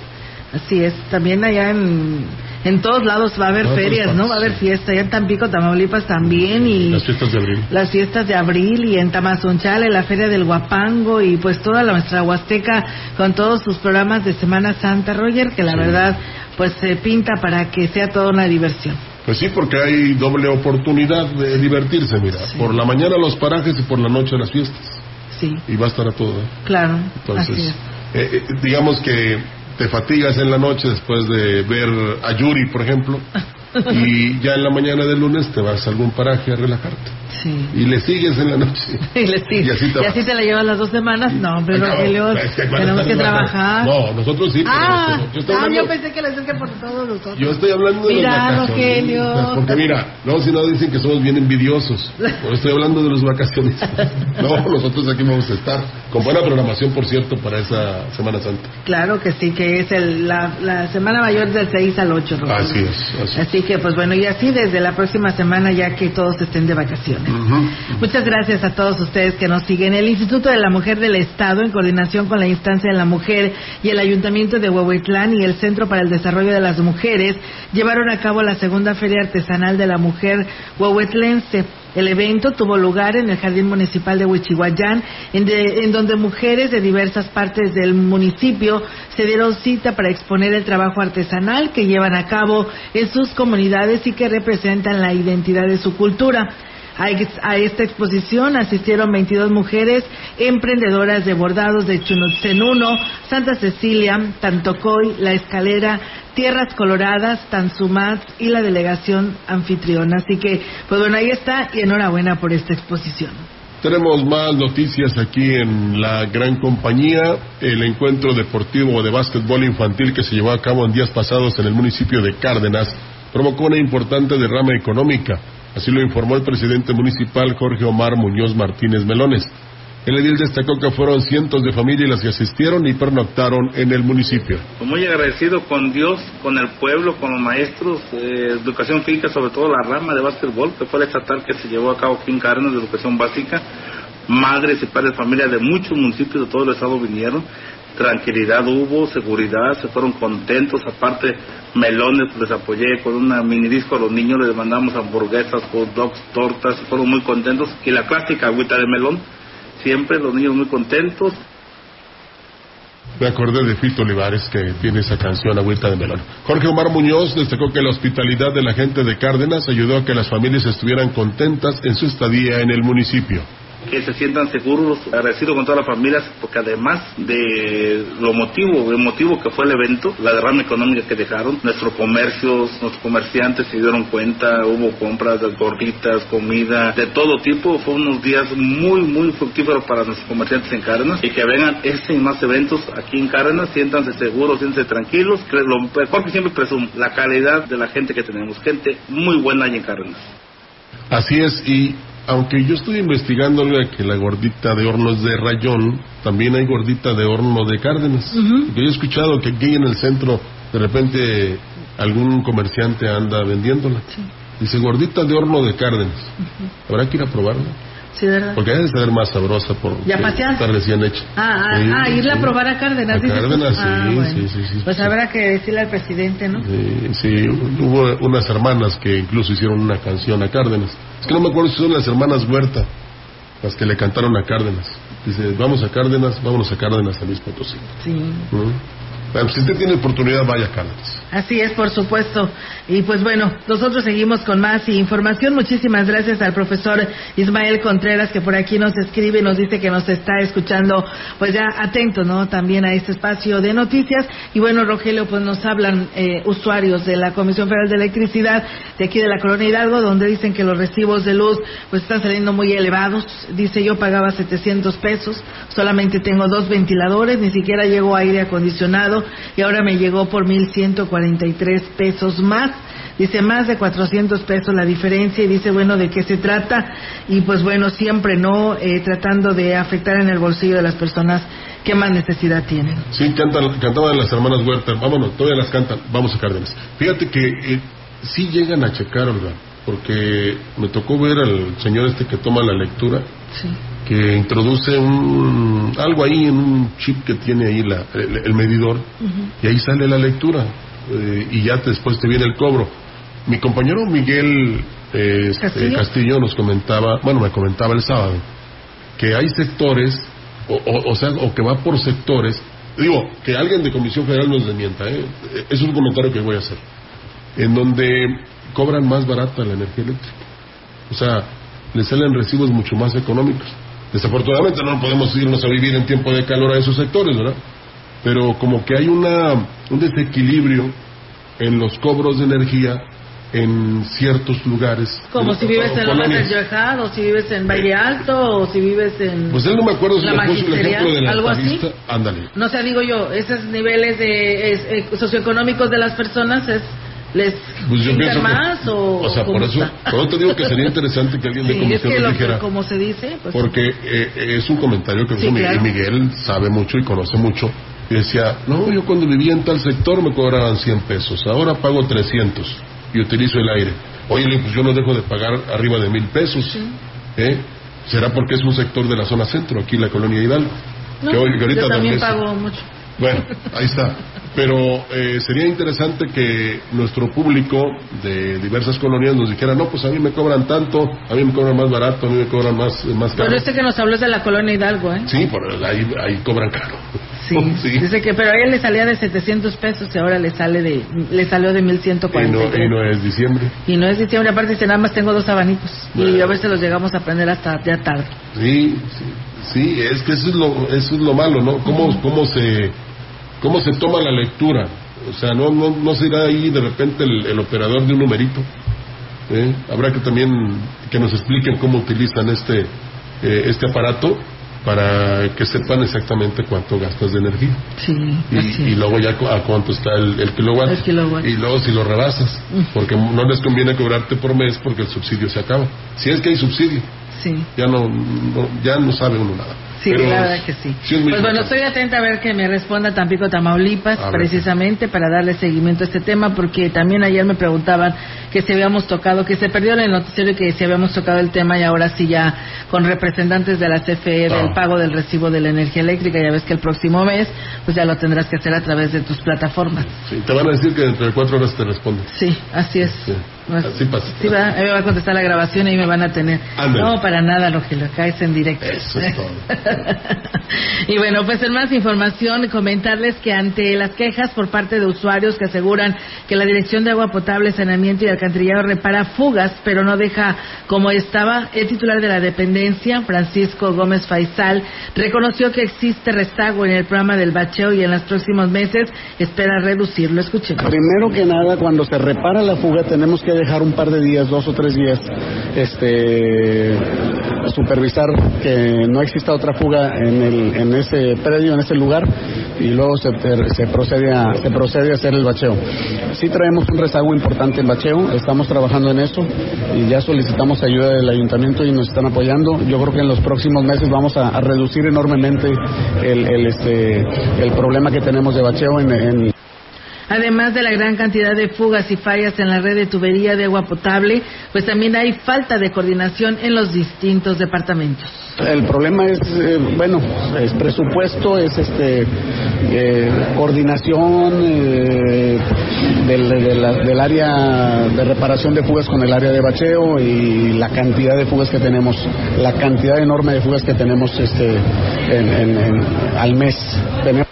Así es. También allá en, en todos lados va a haber ferias, ¿no? Va a haber fiesta. Allá en Tampico, Tamaulipas también. y Las fiestas de abril. Las fiestas de abril y en Tamazunchale, la feria del Guapango y pues toda la nuestra Huasteca con todos sus programas de Semana Santa, Roger, que la verdad pues se pinta para que sea toda una diversión. Pues sí, porque hay doble oportunidad de divertirse, mira. Por la mañana los parajes y por la noche las fiestas. Y va a estar a todo. ¿eh? Claro. Entonces, eh, eh, digamos que te fatigas en la noche después de ver a Yuri, por ejemplo, y ya en la mañana del lunes te vas a algún paraje a relajarte. Sí. Y le sigues en la noche. Y, le sigues. Y así te y así te la llevas las dos semanas. No, no, Rogelio, es que tenemos que trabajar. No, nosotros sí. pero Ah, yo estoy ah, hablando- yo pensé que lo decían que por todos nosotros. Yo estoy hablando de Mira, los. Rogelio. Porque mira, no, si no dicen que somos bien envidiosos. Yo estoy hablando de los vacacionistas. No, nosotros aquí vamos a estar. Con buena programación, por cierto, para esa Semana Santa. Claro que sí, que es el, la, la semana mayor del 6 al 8. Rogelio. Así es. Así. Así que, pues bueno, y así desde la próxima semana ya que todos estén de vacaciones. Muchas gracias a todos ustedes que nos siguen. El Instituto de la Mujer del Estado, en coordinación con la Instancia de la Mujer y el Ayuntamiento de Huehuetlán y el Centro para el Desarrollo de las Mujeres, llevaron a cabo la segunda Feria Artesanal de la Mujer Huehuetlense. El evento tuvo lugar en el Jardín Municipal de Huichihuayán, en, de- en donde mujeres de diversas partes del municipio se dieron cita para exponer el trabajo artesanal que llevan a cabo en sus comunidades y que representan la identidad de su cultura. A esta exposición asistieron 22 mujeres emprendedoras de bordados de Chunutzenuno, Santa Cecilia, Tantocoy, La Escalera, Tierras Coloradas, Tanzumat y la delegación anfitriona. Así que, pues bueno, ahí está y enhorabuena por esta exposición. Tenemos más noticias aquí en la gran compañía. El encuentro deportivo de básquetbol infantil que se llevó a cabo en días pasados en el municipio de Cárdenas provocó una importante derrama económica. Así lo informó el presidente municipal Jorge Omar Muñoz Martínez Melones. El edil destacó que fueron cientos de familias las que asistieron y pernoctaron en el municipio. Pues muy agradecido con Dios, con el pueblo, con los maestros de educación física, sobre todo la rama de básquetbol, que fue la estatal que se llevó a cabo aquí en de educación básica. Madres y padres de familia de muchos municipios de todo el estado vinieron. Tranquilidad hubo, seguridad, se fueron contentos. Aparte, melones les apoyé con una mini disco a los niños, les mandamos hamburguesas, hot dogs, tortas, fueron muy contentos. Y la clásica agüita de melón, siempre los niños muy contentos. Me acordé de Fito Olivares que tiene esa canción Agüita de Melón. Jorge Omar Muñoz destacó que la hospitalidad de la gente de Cárdenas ayudó a que las familias estuvieran contentas en su estadía en el municipio. Que se sientan seguros, agradecido con todas las familias, porque además de lo motivo, el motivo que fue el evento, la derrama económica que dejaron, nuestros comercios, nuestros comerciantes se dieron cuenta, hubo compras de gorditas, comida, de todo tipo, fue unos días muy, muy fructíferos para nuestros comerciantes en Cárdenas, y que vengan este y más eventos aquí en Cárdenas, siéntanse seguros, siéntanse tranquilos, lo mejor que siempre presumo, la calidad de la gente que tenemos, gente muy buena ahí en Cárdenas. Así es, y aunque yo estoy investigando que la gordita de horno es de rayón, también hay gordita de horno de Cárdenas. Porque yo he escuchado que aquí en el centro de repente algún comerciante anda vendiéndola. Dice gordita de horno de Cárdenas. Habrá que ir a probarla. Sí, ¿verdad? Porque debe ser más sabrosa por ¿Y a pasear? está recién hecha. Ah, ah, Sí, ah, irla sí. a probar a Cárdenas. A. Cárdenas, sí, Ah, bueno. sí, Pues habrá que decirle al presidente, ¿no? Sí, sí, hubo unas hermanas que incluso hicieron una canción a Cárdenas. Es que no me acuerdo si son las hermanas Huerta las que le cantaron a Cárdenas. Dice, vamos a Cárdenas, vámonos a Cárdenas, a Luis Potosí. Sí. ¿Mm? Bueno, si usted tiene oportunidad, vaya a Cárdenas. Así es, por supuesto. Y pues bueno, nosotros seguimos con más información. Muchísimas gracias al profesor Ismael Contreras que por aquí nos escribe y nos dice que nos está escuchando, pues ya atento, ¿no? También a este espacio de noticias. Y bueno, Rogelio, pues nos hablan eh, usuarios de la Comisión Federal de Electricidad de aquí de la Colonia Hidalgo, donde dicen que los recibos de luz pues están saliendo muy elevados. Dice, yo pagaba 700 pesos, solamente tengo dos ventiladores, ni siquiera llegó aire acondicionado y ahora me llegó por 1.143 pesos más. Dice más de 400 pesos la diferencia y dice, bueno, ¿de qué se trata? Y pues bueno, siempre no eh, tratando de afectar en el bolsillo de las personas que más necesidad tienen. Sí, cantan, cantaban las hermanas Huerta, vámonos, todavía las cantan, vamos a Cárdenas. Fíjate que eh, sí llegan a checar, Olga, porque me tocó ver al señor este que toma la lectura, que introduce un, algo ahí en un chip que tiene ahí la, el, el medidor, y ahí sale la lectura, eh, y ya después te viene el cobro. Mi compañero Miguel eh, este, ¿Castillo? Castillo nos comentaba, bueno, me comentaba el sábado, que hay sectores, o, o, o sea, o que va por sectores, digo, que alguien de Comisión Federal nos desmienta, ¿eh? es un comentario que voy a hacer, en donde cobran más barata la energía eléctrica. O sea, les salen recibos mucho más económicos. Desafortunadamente no podemos irnos a vivir en tiempo de calor a esos sectores, ¿verdad? Pero como que hay una, un desequilibrio en los cobros de energía en ciertos lugares. Como si vives en Lomas del o si vives en Valle Alto, o si vives en. Pues él no me acuerdo si la le puso el ejemplo de la algo así. Ándale. No sé, digo yo, esos niveles de, es- eh, socioeconómicos de las personas es les Pues yo pienso que- más o, O sea, por eso, está? por eso te digo que sería interesante que alguien de Sí, es comisión que nos lo dijera. que, como se dice, pues Porque eh, es un comentario que Sí, Miguel, claro. Miguel sabe mucho y conoce mucho. Y decía, no, yo cuando vivía en tal sector me cobraban 100 pesos, ahora pago 300 y utilizo el aire. Oye, pues yo no dejo de pagar arriba de mil pesos. ¿eh? ¿Será porque es un sector de la zona centro, aquí la colonia Hidalgo? no, que, hoy- que ahorita yo también pago mucho. Bueno, ahí está. Pero eh, sería interesante que nuestro público de diversas colonias nos dijera, no, pues a mí me cobran tanto, a mí me cobran más barato, a mí me cobran más, más caro. Pero este que nos habló es de la colonia Hidalgo, ¿eh? Sí, por ahí, ahí cobran caro. Sí, Dice que, pero a él le salía de 700 pesos y ahora le sale de, le salió de Y no, 1143. y no es diciembre. Y no es diciembre, aparte dice, nada más tengo dos abanicos. Y a veces los llegamos a prender hasta ya tarde. Sí, sí, sí, es que eso es lo, eso es lo malo, ¿no? ¿Cómo, cómo, se, ¿Cómo se toma la lectura? O sea, no, no, no se irá ahí de repente el, el operador de un numerito. ¿eh? Habrá que también que nos expliquen cómo utilizan este, eh, este aparato para que sepan exactamente cuánto gastas de energía. Sí, Y, y luego ya a cuánto está el, el kilowatt. El kilowatt. Y luego si lo rebasas. Porque no les conviene cobrarte por mes porque el subsidio se acaba. Si es que hay subsidio. Sí. Ya no, no- ya no sabe uno nada. Sí, Pero la verdad que sí. sí es pues bueno, estoy atenta a ver que me responda Tampico Tamaulipas, A ver. precisamente para darle seguimiento a este tema, porque también ayer me preguntaban que si habíamos tocado, que se perdió en el noticiero que si habíamos tocado el tema y ahora sí ya con representantes de la CFE del Ah. pago del recibo de la energía eléctrica. Ya ves que el próximo mes, pues ya lo tendrás que hacer a través de tus plataformas. Sí, te van a decir que dentro de cuatro horas te responden. Sí, así es. Así pasa. Sí. Ahí me va a contestar la grabación y ahí me van a tener. No, para nada, Rogelio, acá es en directo. Eso es todo. y bueno, pues en más información, comentarles que ante las quejas por parte de usuarios que aseguran que la Dirección de Agua Potable, Saneamiento y Alcantarillado repara fugas, pero no deja como estaba, el titular de la dependencia, Francisco Gómez Faisal, reconoció que existe rezago en el programa del bacheo y en los próximos meses espera reducirlo. Escuchemos. Primero que nada, cuando se repara la fuga, tenemos que dejar un par de días, dos o tres días, este, supervisar que no exista otra fuga en, el, en ese predio, en ese lugar, y luego se, se procede a, se procede a hacer el bacheo. Sí traemos un rezago importante en bacheo, estamos trabajando en eso y ya solicitamos ayuda del ayuntamiento y nos están apoyando. Yo creo que en los próximos meses vamos a, reducir enormemente el, el, este, el problema que tenemos de bacheo en- en Además de la gran cantidad de fugas y fallas en la red de tubería de agua potable, pues también hay falta de coordinación en los distintos departamentos. El problema es, eh, bueno, es presupuesto, es este eh, coordinación eh, del, área de reparación de fugas con el área de bacheo y la cantidad de fugas que tenemos, la cantidad enorme de fugas que tenemos este en- al mes. Tenemos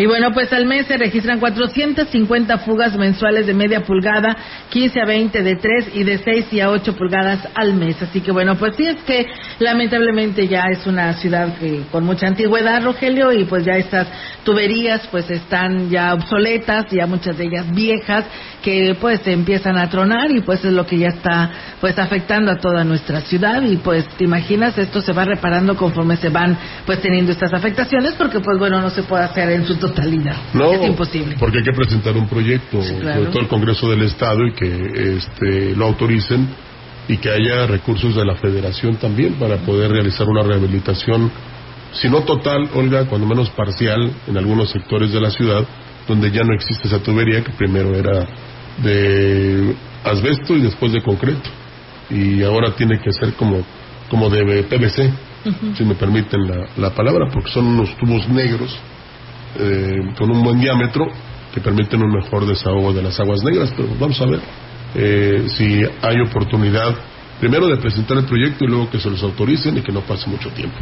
Y bueno, pues al mes se registran 450 fugas mensuales de media pulgada, 15 a 20 de 3 y de 6 y a 8 pulgadas al mes. Así que bueno, pues sí es que lamentablemente ya es una ciudad que con mucha antigüedad, Rogelio, y pues ya estas tuberías pues están ya obsoletas, ya muchas de ellas viejas, que pues empiezan a tronar y pues es lo que ya está pues afectando a toda nuestra ciudad y pues te imaginas esto se va reparando conforme se van pues teniendo estas afectaciones porque pues bueno no se puede hacer en su totalidad No, es imposible porque hay que presentar un proyecto, claro. sobre todo el Congreso del Estado, y que este, lo autoricen y que haya recursos de la Federación también para poder realizar una rehabilitación, si no total, Olga, cuando menos parcial, en algunos sectores de la ciudad, donde ya no existe esa tubería que primero era de asbesto y después de concreto. Y ahora tiene que ser como, como de PVC, si me permiten la, la palabra, porque son unos tubos negros eh, con un buen diámetro que permiten un mejor desahogo de las aguas negras. Pero vamos a ver eh, si hay oportunidad primero de presentar el proyecto y luego que se los autoricen y que no pase mucho tiempo.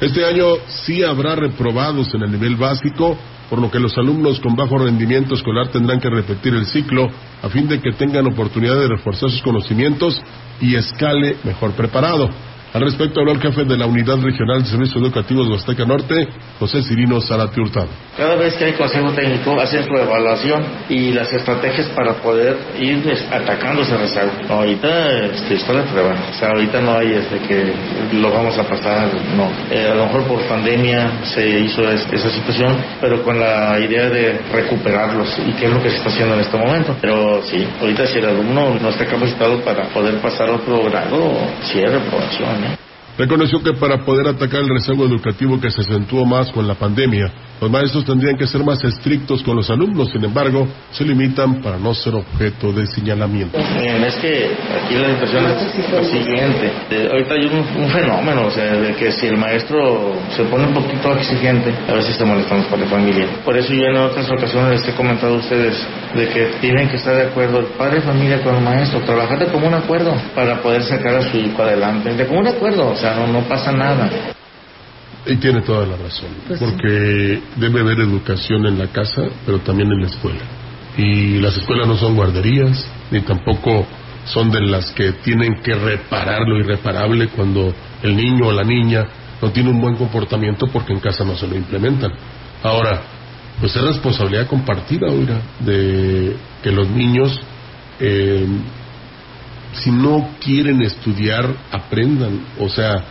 Este año sí habrá reprobados en el nivel básico, por lo que los alumnos con bajo rendimiento escolar tendrán que repetir el ciclo a fin de que tengan oportunidad de reforzar sus conocimientos y escale mejor preparado. Al respecto habló el jefe de la Unidad Regional de Servicios Educativos de Huasteca Norte, José Cirino Zarate Hurtado. Cada vez que hay consejo técnico hacen su evaluación y las estrategias para poder ir atacando ese rezago. Ahorita este, está de prueba, o sea, ahorita no hay este, que lo vamos a pasar, no. Eh, a lo mejor por pandemia se hizo es- esa situación, pero con la idea de recuperarlos y qué es lo que se está haciendo en este momento. Pero sí, ahorita si el alumno no está capacitado para poder pasar otro grado, sí hay reprobación, ¿eh? Reconoció que para poder atacar el rezago educativo que se acentuó más con la pandemia, los maestros tendrían que ser más estrictos con los alumnos, sin embargo, se limitan para no ser objeto de señalamiento. Miren, es que aquí la situación es lo siguiente. Eh, ahorita hay un, fenómeno, o sea, de que si el maestro se pone un poquito exigente, a veces se los padres de familia. Por eso yo en otras ocasiones les he comentado a ustedes de que tienen que estar de acuerdo el padre familia con el maestro, trabajar de común acuerdo para poder sacar a su hijo adelante. De común acuerdo, o sea, no, no pasa nada. Y tiene toda la razón, Pues sí. porque debe haber educación en la casa, pero también en la escuela. Y las escuelas no son guarderías, ni tampoco son de las que tienen que reparar lo irreparable cuando el niño o la niña no tiene un buen comportamiento porque en casa no se lo implementan. Ahora, pues es responsabilidad compartida, oiga, de que los niños, eh, si no quieren estudiar, aprendan. O sea,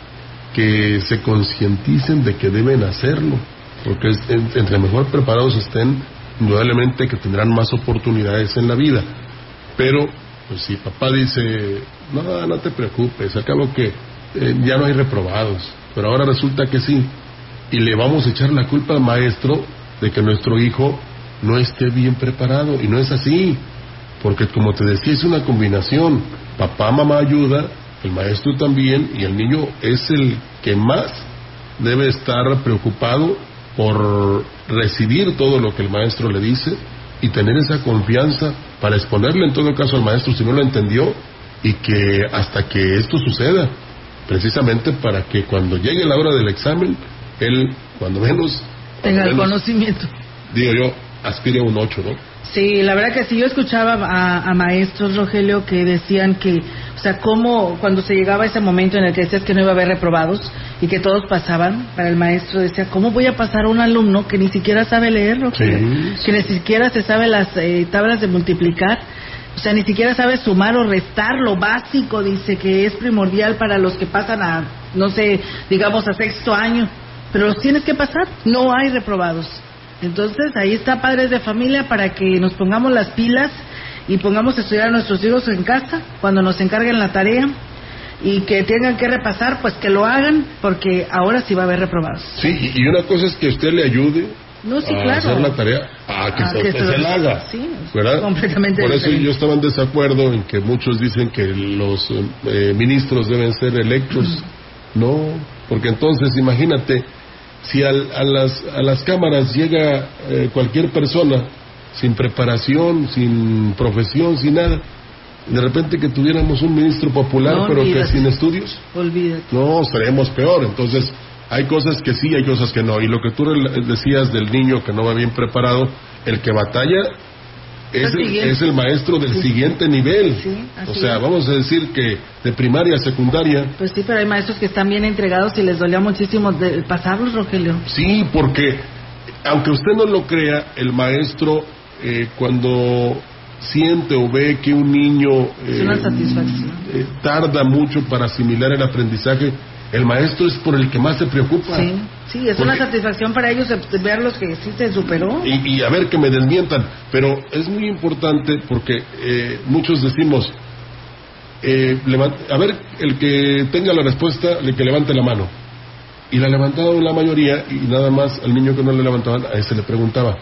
que se concienticen de que deben hacerlo, porque entre mejor preparados estén, indudablemente que tendrán más oportunidades en la vida. Pero, pues si papá dice, no, no te preocupes, al cabo que eh, ya no hay reprobados, pero ahora resulta que sí, y le vamos a echar la culpa al maestro de que nuestro hijo no esté bien preparado, y no es así, porque como te decía, es una combinación, papá, mamá ayuda, el maestro también, y el niño es el que más debe estar preocupado por recibir todo lo que el maestro le dice y tener esa confianza para exponerle en todo caso al maestro si no lo entendió y que hasta que esto suceda, precisamente para que cuando llegue la hora del examen, él, cuando menos, Tenga el conocimiento. digo yo, aspire a un 8, ¿no? Sí, la verdad que sí, yo escuchaba a, a maestros, Rogelio, que decían que, o sea, cómo cuando se llegaba ese momento en el que decías que no iba a haber reprobados y que todos pasaban, para el maestro decía, ¿cómo voy a pasar a un alumno que ni siquiera sabe leer, Rogelio? Sí. Que ni siquiera se sabe las eh, tablas de multiplicar, o sea, ni siquiera sabe sumar o restar lo básico, dice que es primordial para los que pasan a, no sé, digamos a sexto año, pero los tienes que pasar, no hay reprobados. Entonces, ahí está Padres de Familia para que nos pongamos las pilas y pongamos a estudiar a nuestros hijos en casa cuando nos encarguen la tarea y que tengan que repasar, pues que lo hagan porque ahora sí va a haber reprobados. Sí, y una cosa es que usted le ayude No, sí, a claro. hacer la tarea a que A se, que que se- se la haga. sí, ¿verdad? completamente Por eso diferente. yo estaba en desacuerdo en que muchos dicen que los eh, ministros deben ser electos. No, porque entonces imagínate, si al- a, las, a las cámaras llega eh, cualquier persona sin preparación, sin profesión, sin nada, de repente que tuviéramos un ministro popular, No pero que sin estudios, Olvídate. no, seremos peor. Entonces, hay cosas que sí, hay cosas que no. Y lo que tú decías del niño que no va bien preparado, el que batalla es El es el maestro del siguiente nivel. así o sea, es. vamos a decir que de primaria a secundaria, Pues sí, pero hay maestros que están bien entregados y les dolía muchísimo de pasarlos, Rogelio. sí, porque aunque usted no lo crea, el maestro eh, cuando siente o ve que un niño Es eh, una satisfacción. eh, tarda mucho para asimilar el aprendizaje, el maestro es por el que más se preocupa. Sí, sí, es una satisfacción para ellos verlos que sí se superó. y, y a ver que me desmientan, pero es muy importante porque eh, muchos decimos, eh, a ver, el que tenga la respuesta, el que levante la mano. Y la levantaban la mayoría y nada más al niño que no le levantaban, a ese le preguntaba,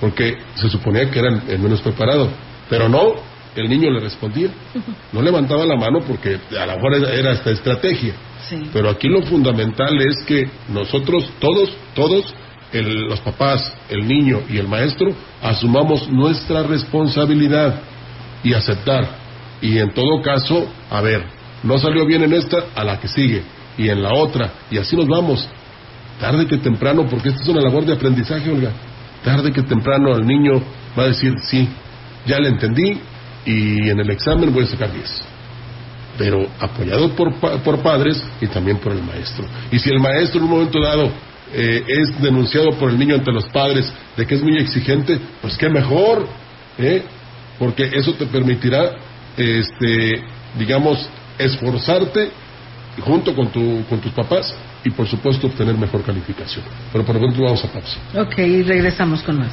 porque se suponía que era el menos preparado, pero no, el niño le respondía, no levantaba la mano porque a lo mejor era, esta estrategia. Sí. Pero aquí lo fundamental es que nosotros, todos, todos, el- los papás, el niño y el maestro, asumamos nuestra responsabilidad y aceptar. Y en todo caso, a ver, no salió bien en esta, a la que sigue, y en la otra, y así nos vamos. Tarde que temprano, porque esta es una labor de aprendizaje, Olga. Tarde que temprano el niño va a decir, sí, ya le entendí, y en el examen voy a sacar 10. pero apoyado por, por padres y también por el maestro. Y si el maestro en un momento dado eh, es denunciado por el niño ante los padres de que es muy exigente, pues qué mejor, ¿eh? porque eso te permitirá, este, digamos, esforzarte junto con, tu, con tus papás y por supuesto obtener mejor calificación. Pero por lo pronto vamos a pausa. Ok, regresamos con más.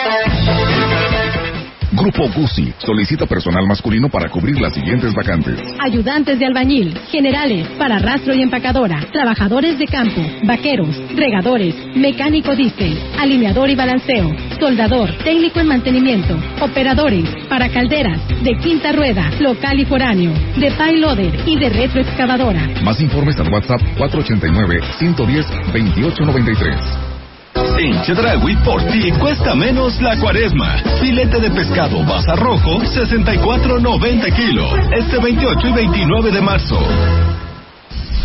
Grupo Guzzi solicita personal masculino para cubrir las siguientes vacantes. Ayudantes de albañil, generales, para rastro y empacadora, trabajadores de campo, vaqueros, regadores, mecánico diésel, alineador y balanceo, soldador, técnico en mantenimiento, operadores, para calderas, de quinta rueda, local y foráneo, de payloader y de retroexcavadora. Más informes al WhatsApp 489-110-2893. En Chedragui por ti cuesta menos la cuaresma. Filete de pescado basa rojo, 64.90 kilos. Este 28 y 29 de marzo.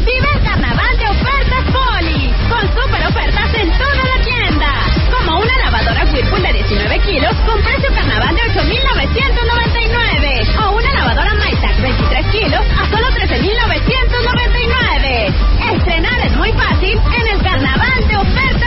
Vive el carnaval de ofertas Poli, con super ofertas en toda la tienda. Como una lavadora Whirlpool de 19 kilos con precio carnaval de 8.999. O una lavadora Maytag 23 kilos a solo 13.999. Estrenar es muy fácil en el carnaval de ofertas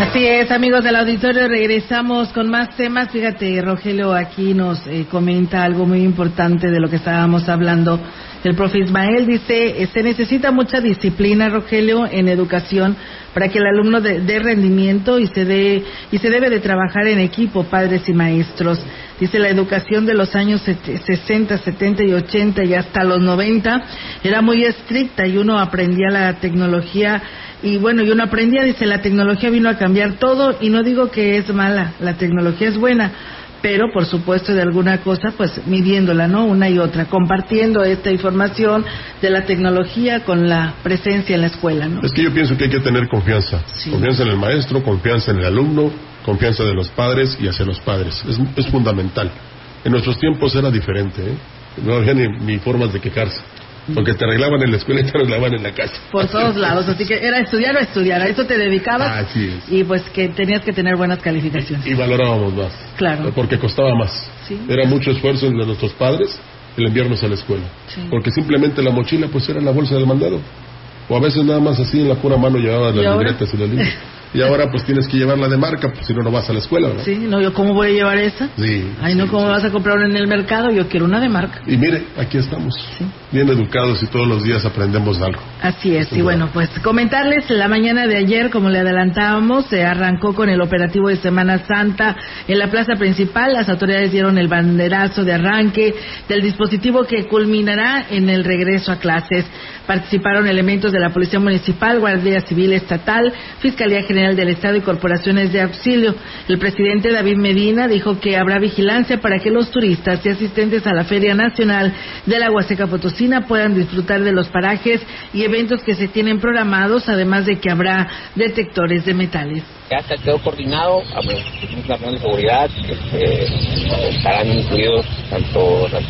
Así es, amigos del auditorio, regresamos con más temas. Fíjate, Rogelio aquí nos eh, comenta algo muy importante de lo que estábamos hablando. El profe Ismael dice, eh, se necesita mucha disciplina, Rogelio, en educación para que el alumno dé rendimiento y se dé y se debe de trabajar en equipo, padres y maestros. Dice la educación de los años 60, 70 y 80 y hasta los 90 era muy estricta y uno aprendía la tecnología y bueno, y uno aprendía, dice, la tecnología vino a cambiar todo y no digo que es mala, la tecnología es buena, pero por supuesto de alguna cosa, pues midiéndola, ¿no? Una y otra, compartiendo esta información de la tecnología con la presencia en la escuela, ¿no? Es que yo pienso que hay que tener confianza. Confianza en el maestro, confianza en el alumno, confianza de los padres y hacia los padres. Es, es fundamental. En nuestros tiempos era diferente, ¿eh? No había ni, ni formas de quejarse. Porque te arreglaban en la escuela y te arreglaban en la casa. Por todos lados, así que era estudiar o estudiar, a eso te dedicabas Así es. y pues que tenías que tener buenas calificaciones. Y valorábamos más. Claro. Porque costaba más. Sí. Era mucho esfuerzo de nuestros padres el enviarnos a la escuela. Sí. Porque simplemente la mochila pues era la bolsa del mandado. O a veces nada más así en la pura mano llevabas ¿Y las libretas y los libros. Y ahora pues tienes que llevarla de marca, pues si no, no vas a la escuela, ¿verdad? Sí, no, yo cómo voy a llevar esa. Sí. Ay, no, ¿cómo vas a comprar una en el mercado? Yo quiero una de marca. Y mire, aquí estamos. Bien educados y todos los días aprendemos algo. Así es, y bueno, pues comentarles, la mañana de ayer, como le adelantábamos, se arrancó con el operativo de Semana Santa en la plaza principal. Las autoridades dieron el banderazo de arranque del dispositivo que culminará en el regreso a clases. Participaron elementos de la Policía Municipal, Guardia Civil Estatal, Fiscalía General Del Estado y corporaciones de auxilio. El presidente David Medina dijo que habrá vigilancia para que los turistas y asistentes a la Feria Nacional de la Huasteca Potosina puedan disfrutar de los parajes y eventos que se tienen programados, además de que habrá detectores de metales. Ya se quedó coordinado, un plan de seguridad, este, estarán incluidos tanto las,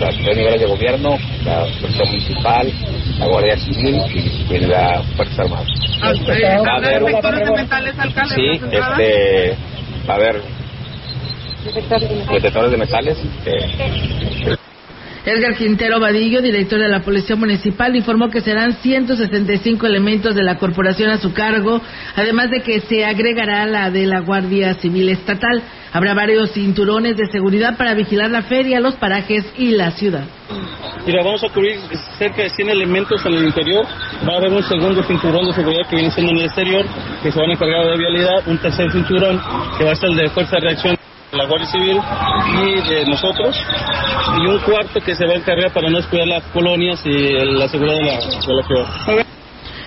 las tres niveles de gobierno, la Policía Municipal, la Guardia Civil y, la Fuerza Armada. ¿Va a haber detectores de metales, alcalde? Sí, este, va a haber detectores de metales. Este, Edgar Quintero Vadillo, director de la Policía Municipal, informó que serán 165 elementos de la corporación a su cargo, además de que se agregará la de la Guardia Civil Estatal. Habrá varios cinturones de seguridad para vigilar la feria, los parajes y la ciudad. Mira, vamos a cubrir cerca de 100 elementos en el interior. Va a haber un segundo cinturón de seguridad que viene siendo en el exterior, que se van a encargar de vialidad. Un tercer cinturón que va a ser el de fuerza de reacción la Guardia Civil y de nosotros y un cuarto que se va a encargar para no descuidar las colonias y la seguridad de la, de ciudad.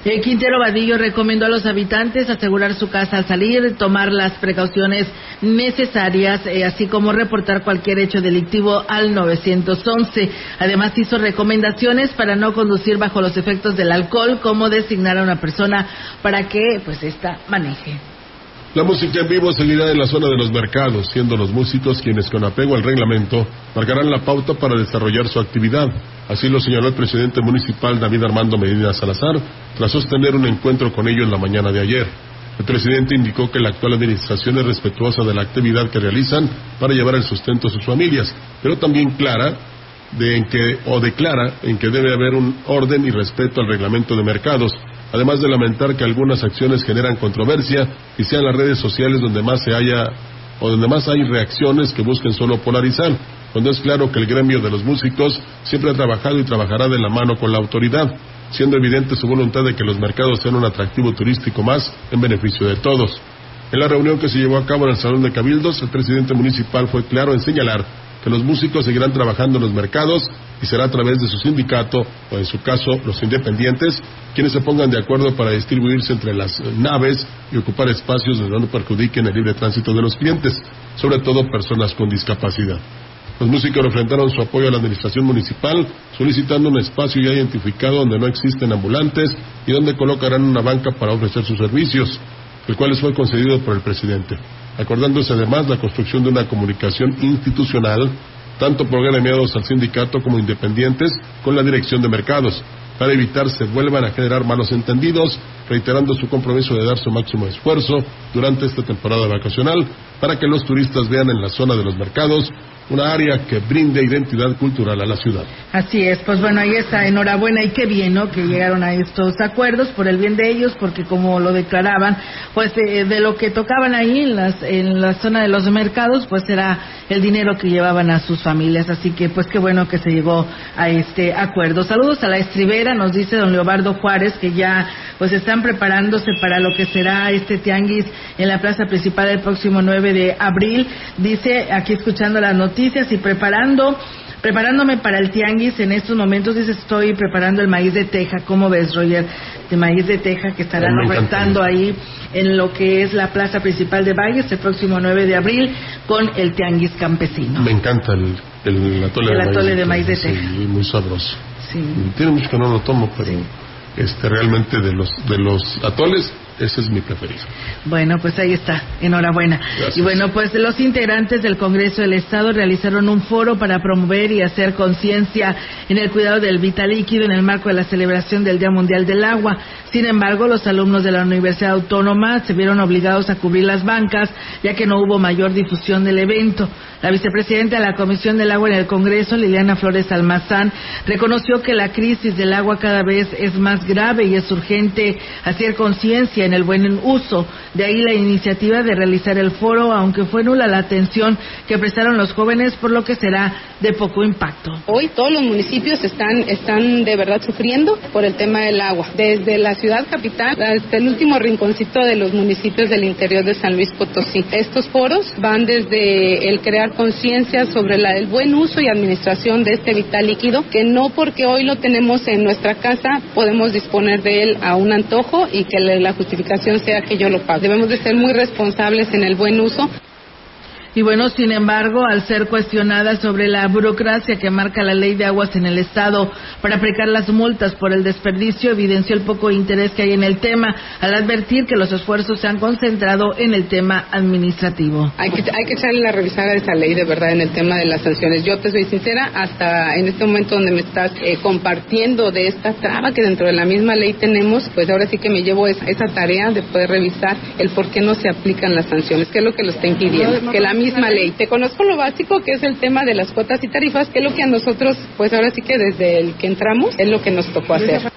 El Quintero Vadillo recomendó a los habitantes asegurar su casa al salir, tomar las precauciones necesarias, eh, así como reportar cualquier hecho delictivo al 911. Además hizo recomendaciones para no conducir bajo los efectos del alcohol, como designar a una persona para que pues esta maneje. La música en vivo seguirá en la zona de los mercados, siendo los músicos quienes con apego al reglamento marcarán la pauta para desarrollar su actividad. Así lo señaló el presidente municipal David Armando Medina Salazar tras sostener un encuentro con ellos la mañana de ayer. El presidente indicó que la actual administración es respetuosa de la actividad que realizan para llevar el sustento a sus familias, pero también clara de en que o declara en que debe haber un orden y respeto al reglamento de mercados además de lamentar que algunas acciones generan controversia y sean las redes sociales donde más se haya o donde más hay reacciones que busquen solo polarizar, cuando es claro que el gremio de los músicos siempre ha trabajado y trabajará de la mano con la autoridad, siendo evidente su voluntad de que los mercados sean un atractivo turístico más en beneficio de todos. En la reunión que se llevó a cabo en el Salón de Cabildos, el presidente municipal fue claro en señalar que los músicos seguirán trabajando en los mercados y será a través de su sindicato o en su caso los independientes quienes se pongan de acuerdo para distribuirse entre las naves y ocupar espacios donde no perjudiquen el libre tránsito de los clientes, sobre todo personas con discapacidad. Los músicos enfrentaron su apoyo a la administración municipal solicitando un espacio ya identificado donde no existen ambulantes y donde colocarán una banca para ofrecer sus servicios, el cual les fue concedido por el presidente acordándose además la construcción de una comunicación institucional, tanto por gremiados al sindicato como independientes, con la dirección de mercados, para evitar se vuelvan a generar malos entendidos, reiterando su compromiso de dar su máximo esfuerzo durante esta temporada vacacional para que los turistas vean en la zona de los mercados una área que brinde identidad cultural a la ciudad. Así es, pues bueno, ahí está, enhorabuena y qué bien, ¿no? Que llegaron a estos acuerdos por el bien de ellos, porque como lo declaraban, pues de, de lo que tocaban ahí en, las, en la zona de los mercados, pues era el dinero que llevaban a sus familias, así que pues qué bueno que se llegó a este acuerdo. Saludos a la estribera, nos dice don Leobardo Juárez, que ya pues están preparándose para lo que será este tianguis en la plaza principal el próximo 9 de abril. Dice, aquí escuchando las noticias y preparando preparándome para el tianguis en estos momentos dice estoy preparando el maíz de teja ¿cómo ves Roger? de maíz de teja que estarán ofertando ahí en lo que es la plaza principal de Valles el próximo 9 de abril con el tianguis campesino Me encanta el, el atole, El de, atole maíz, de maíz de sí, teja. muy sabroso. Sí. Tiene mucho que no lo tomo, pero este realmente de los de los atoles ese es mi preferido. Bueno, pues ahí está. Enhorabuena. Gracias. Y bueno, pues los integrantes del Congreso del Estado realizaron un foro para promover y hacer conciencia en el cuidado del vital líquido en el marco de la celebración del Día Mundial del Agua. Sin embargo, los alumnos de la Universidad Autónoma se vieron obligados a cubrir las bancas, ya que no hubo mayor difusión del evento. La vicepresidenta de la Comisión del Agua en el Congreso, Liliana Flores Almazán, reconoció que la crisis del agua cada vez es más grave y es urgente hacer conciencia en el buen uso. De ahí la iniciativa de realizar el foro, aunque fue nula la atención que prestaron los jóvenes, por lo que será de poco impacto. Hoy todos los municipios están, están de verdad sufriendo por el tema del agua. Desde la ciudad capital hasta el último rinconcito de los municipios del interior de San Luis Potosí. Estos foros van desde el crear conciencia sobre la- el buen uso y administración de este vital líquido, que no porque hoy lo tenemos en nuestra casa podemos disponer de él a un antojo y que la la justicia justificación sea que yo lo pague. Debemos de ser muy responsables en el buen uso. Y bueno, sin embargo, al ser cuestionada sobre la burocracia que marca la ley de aguas en el Estado para aplicar las multas por el desperdicio, evidenció el poco interés que hay en el tema, al advertir que los esfuerzos se han concentrado en el tema administrativo. Hay que, hay que echarle la revisada a esa ley de verdad en el tema de las sanciones. Yo te soy sincera, hasta en este momento donde me estás eh, compartiendo de esta traba que dentro de la misma ley tenemos, pues ahora sí que me llevo esa, esa tarea de poder revisar el por qué no se aplican las sanciones, qué es lo que lo está impidiendo. Que la misma ley. Te conozco lo básico que es el tema de las cuotas y tarifas, que es lo que a nosotros, pues ahora sí que desde el que entramos, es lo que nos tocó hacer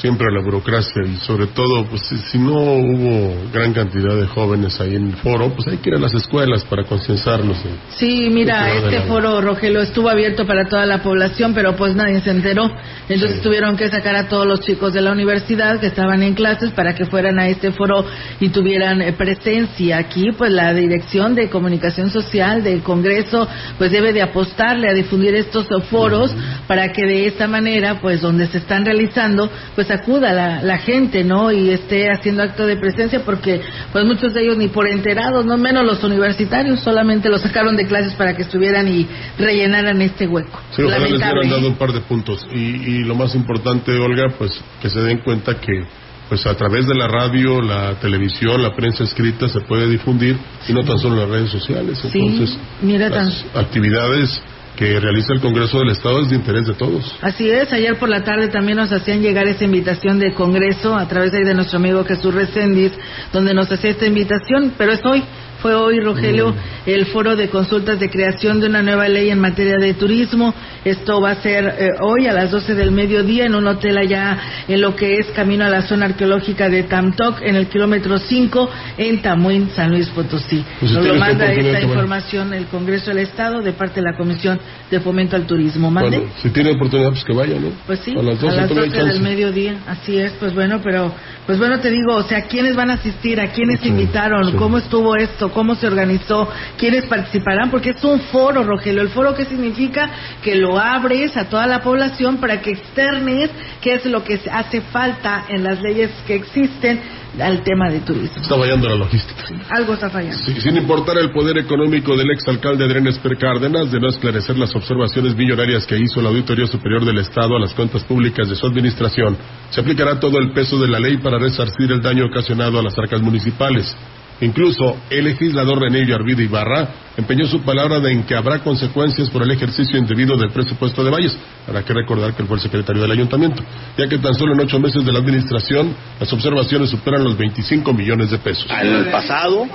siempre la burocracia y sobre todo, pues si, si, no hubo gran cantidad de jóvenes ahí en el foro, pues hay que ir a las escuelas para concienciarlos. Sí, mira, este foro, Rogelio, estuvo abierto para toda la población, pero pues nadie se enteró. Entonces tuvieron que sacar a todos los chicos de la universidad que estaban en clases para que fueran a este foro y tuvieran eh, presencia aquí. Pues la Dirección de Comunicación Social del Congreso, pues debe de apostarle a difundir estos foros para que de esta manera, pues donde se están realizando, pues acuda la, la, gente, ¿no? Y esté haciendo acto de presencia porque pues muchos de ellos ni por enterados, no menos los universitarios, solamente los sacaron de clases para que estuvieran y rellenaran este hueco. Sí, ojalá les hubieran dado un par de puntos. Y, y lo más importante, Olga, pues que se den cuenta que pues a través de la radio, la televisión, la prensa escrita se puede difundir y no tan solo en las redes sociales. Entonces, mira las actividades que realiza el Congreso del Estado es de interés de todos. Así es, ayer por la tarde también nos hacían llegar esa invitación del Congreso a través de, nuestro amigo Jesús Reséndiz, donde nos hacía esta invitación, pero es hoy, fue hoy, Rogelio, el foro de consultas de creación de una nueva ley en materia de turismo. Esto va a ser eh, hoy a las 12 del mediodía en un hotel allá en lo que es camino a la zona arqueológica de Tamtoc, en el kilómetro 5, en Tamuín, San Luis Potosí. Pues Nos lo manda esta información el Congreso del Estado de parte de la Comisión de Fomento al Turismo. ¿Mande? Bueno, si tiene oportunidad, pues que vaya, ¿no? Pues sí, a las 12, todavía hay del chance. mediodía, así es, pues bueno, pero, pues bueno, te digo, o sea, ¿quiénes van a asistir? ¿A quiénes invitaron? sí. ¿Cómo estuvo esto? ¿Cómo se organizó? ¿Quiénes participarán? Porque es un foro, Rogelio. ¿El foro qué significa? Que lo abres a toda la población para que externes qué es lo que hace falta en las leyes que existen al tema de turismo. Está fallando la logística. Algo está fallando. Sí, sin importar el poder económico del exalcalde Adrián Esper Cárdenas de no esclarecer las observaciones millonarias que hizo la Auditoría Superior del Estado a las cuentas públicas de su administración, se aplicará todo el peso de la ley para resarcir el daño ocasionado a las arcas municipales. Incluso el legislador René Arvide Ibarra empeñó su palabra de en que habrá consecuencias por el ejercicio indebido del presupuesto de Valles. Habrá que recordar que él fue el secretario del ayuntamiento, ya que tan solo en ocho meses de la administración las observaciones superan los 25 millones de pesos. En el pasado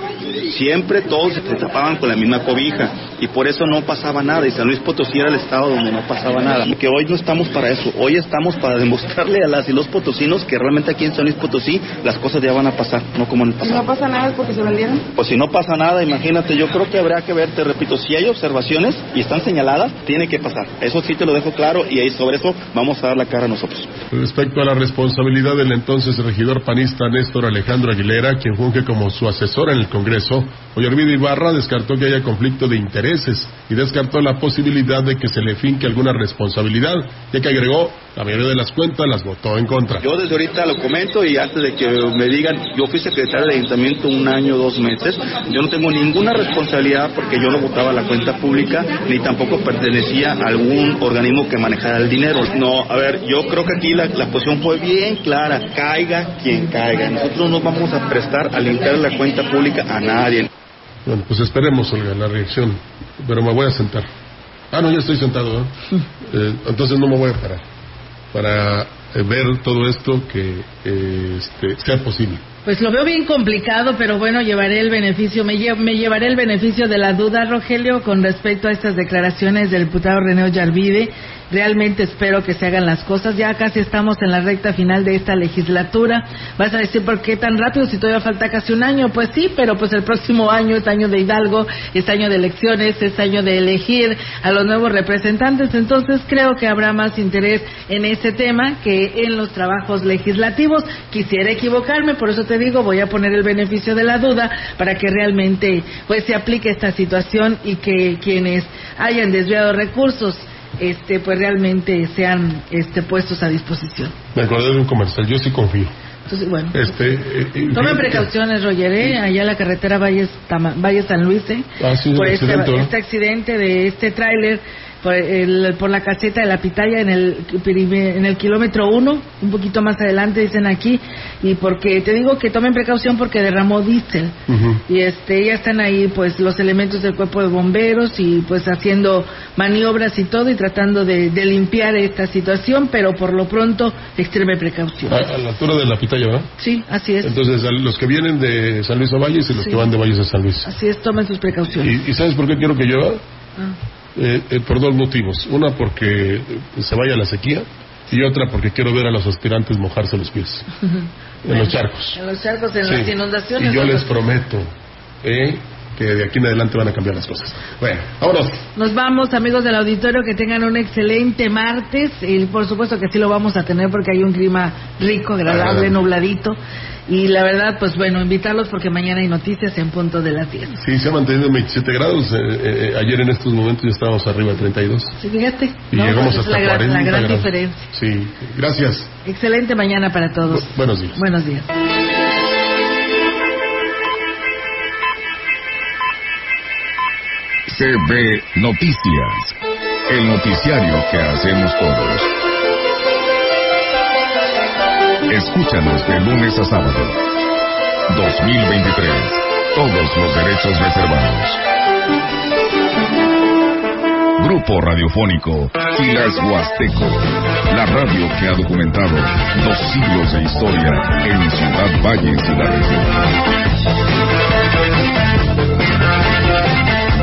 siempre todos se tapaban con la misma cobija y por eso no pasaba nada y San Luis Potosí era el estado donde no pasaba nada. Que hoy no estamos para eso, hoy estamos para demostrarle a las y los potosinos que realmente aquí en San Luis Potosí las cosas ya van a pasar, no como en el Si pasado. no pasa nada es porque se vendieron. Pues si no pasa nada, imagínate, yo creo que habrá que ver, te repito, si hay observaciones y están señaladas, tiene que pasar. Eso sí te lo dejo claro y ahí sobre eso vamos a dar la cara nosotros. Respecto a la responsabilidad del entonces regidor panista Néstor Alejandro Aguilera, quien funge como su asesor en el Congreso, Ollarvide Ibarra descartó que haya conflicto de intereses y descartó la posibilidad de que se le finque alguna responsabilidad, ya que agregó, la mayoría de las cuentas las votó en contra. Yo desde ahorita lo comento y antes de que me digan, yo fui secretario del ayuntamiento un año, dos meses, yo no tengo ninguna responsabilidad porque yo no votaba la cuenta pública ni tampoco pertenecía a algún organismo que manejara el dinero. No, a ver, yo creo que aquí la, la posición fue bien clara, caiga quien caiga. Nosotros no vamos a prestar a limpiar la cuenta pública a nadie. Bueno, pues esperemos, Olga, la reacción, pero me voy a sentar. Ah, no, ya estoy sentado, ¿eh? Eh, entonces no me voy a parar para eh, ver todo esto que eh, este, sea posible. Pues lo veo bien complicado, pero bueno, llevaré el beneficio, me, me llevaré el beneficio de la duda, Rogelio, con respecto a estas declaraciones del diputado René Ollarvide. Realmente espero que se hagan las cosas. Ya casi estamos en la recta final de esta legislatura. Vas a decir, ¿por qué tan rápido si todavía falta casi un año? Pues sí, pero pues el próximo año es año de Hidalgo, es año de elecciones, es año de elegir a los nuevos representantes. Entonces creo que habrá más interés en ese tema que en los trabajos legislativos. Quisiera equivocarme, por eso te digo, voy a poner el beneficio de la duda para que realmente pues se aplique esta situación y que quienes hayan desviado recursos este pues realmente sean este puestos a disposición. Me acordé de un comercial, yo sí confío. Entonces, bueno. Este, eh, eh, Tomen precauciones, Roger, ¿eh? allá en la carretera Valle, Valle San Luis, ¿eh? Ah, sí, por este, accidente, ¿no? este accidente de este tráiler por, el- por la caseta de la pitaya en el, en el kilómetro uno, un poquito más adelante, dicen aquí, y porque te digo que tomen precaución porque derramó diésel. y este ya están ahí pues los elementos del cuerpo de bomberos y pues haciendo maniobras y todo y tratando de, de limpiar esta situación pero por lo pronto extreme precaución A, a la altura de la pitaya, ¿verdad? sí así es Entonces, los que vienen de San Luis a Valles y los Sí. que van de Valles a San Luis. así es tomen sus precauciones ¿Y, y sabes por qué quiero que llueva? Ah. Eh, eh, por dos motivos. Una, porque se vaya la sequía. Y otra, porque quiero ver a los aspirantes mojarse los pies en los charcos. en los charcos en Sí. las inundaciones Y yo les prometo eh, que de aquí en adelante van a cambiar las cosas. Bueno, vámonos. Nos vamos, amigos del auditorio, que tengan un excelente martes. Y por supuesto que sí lo vamos a tener porque hay un clima rico, agradable, nubladito. Y la verdad, pues bueno, invitarlos porque mañana hay noticias en punto de las 10. Sí, se ha mantenido en 27 grados. eh, eh, ayer en estos momentos ya estábamos arriba de 32. Sí, fíjate. Y ¿no? llegamos Pues es hasta la gran, 40 la gran grados. diferencia. Sí, gracias. Excelente mañana para todos. buenos días. Buenos días. CB Noticias, el noticiario que hacemos todos. Escúchanos de lunes a sábado. 2023. Todos los derechos reservados. Grupo Radiofónico Filas Huasteco. La radio que ha documentado dos siglos de historia en Ciudad Valles y la región.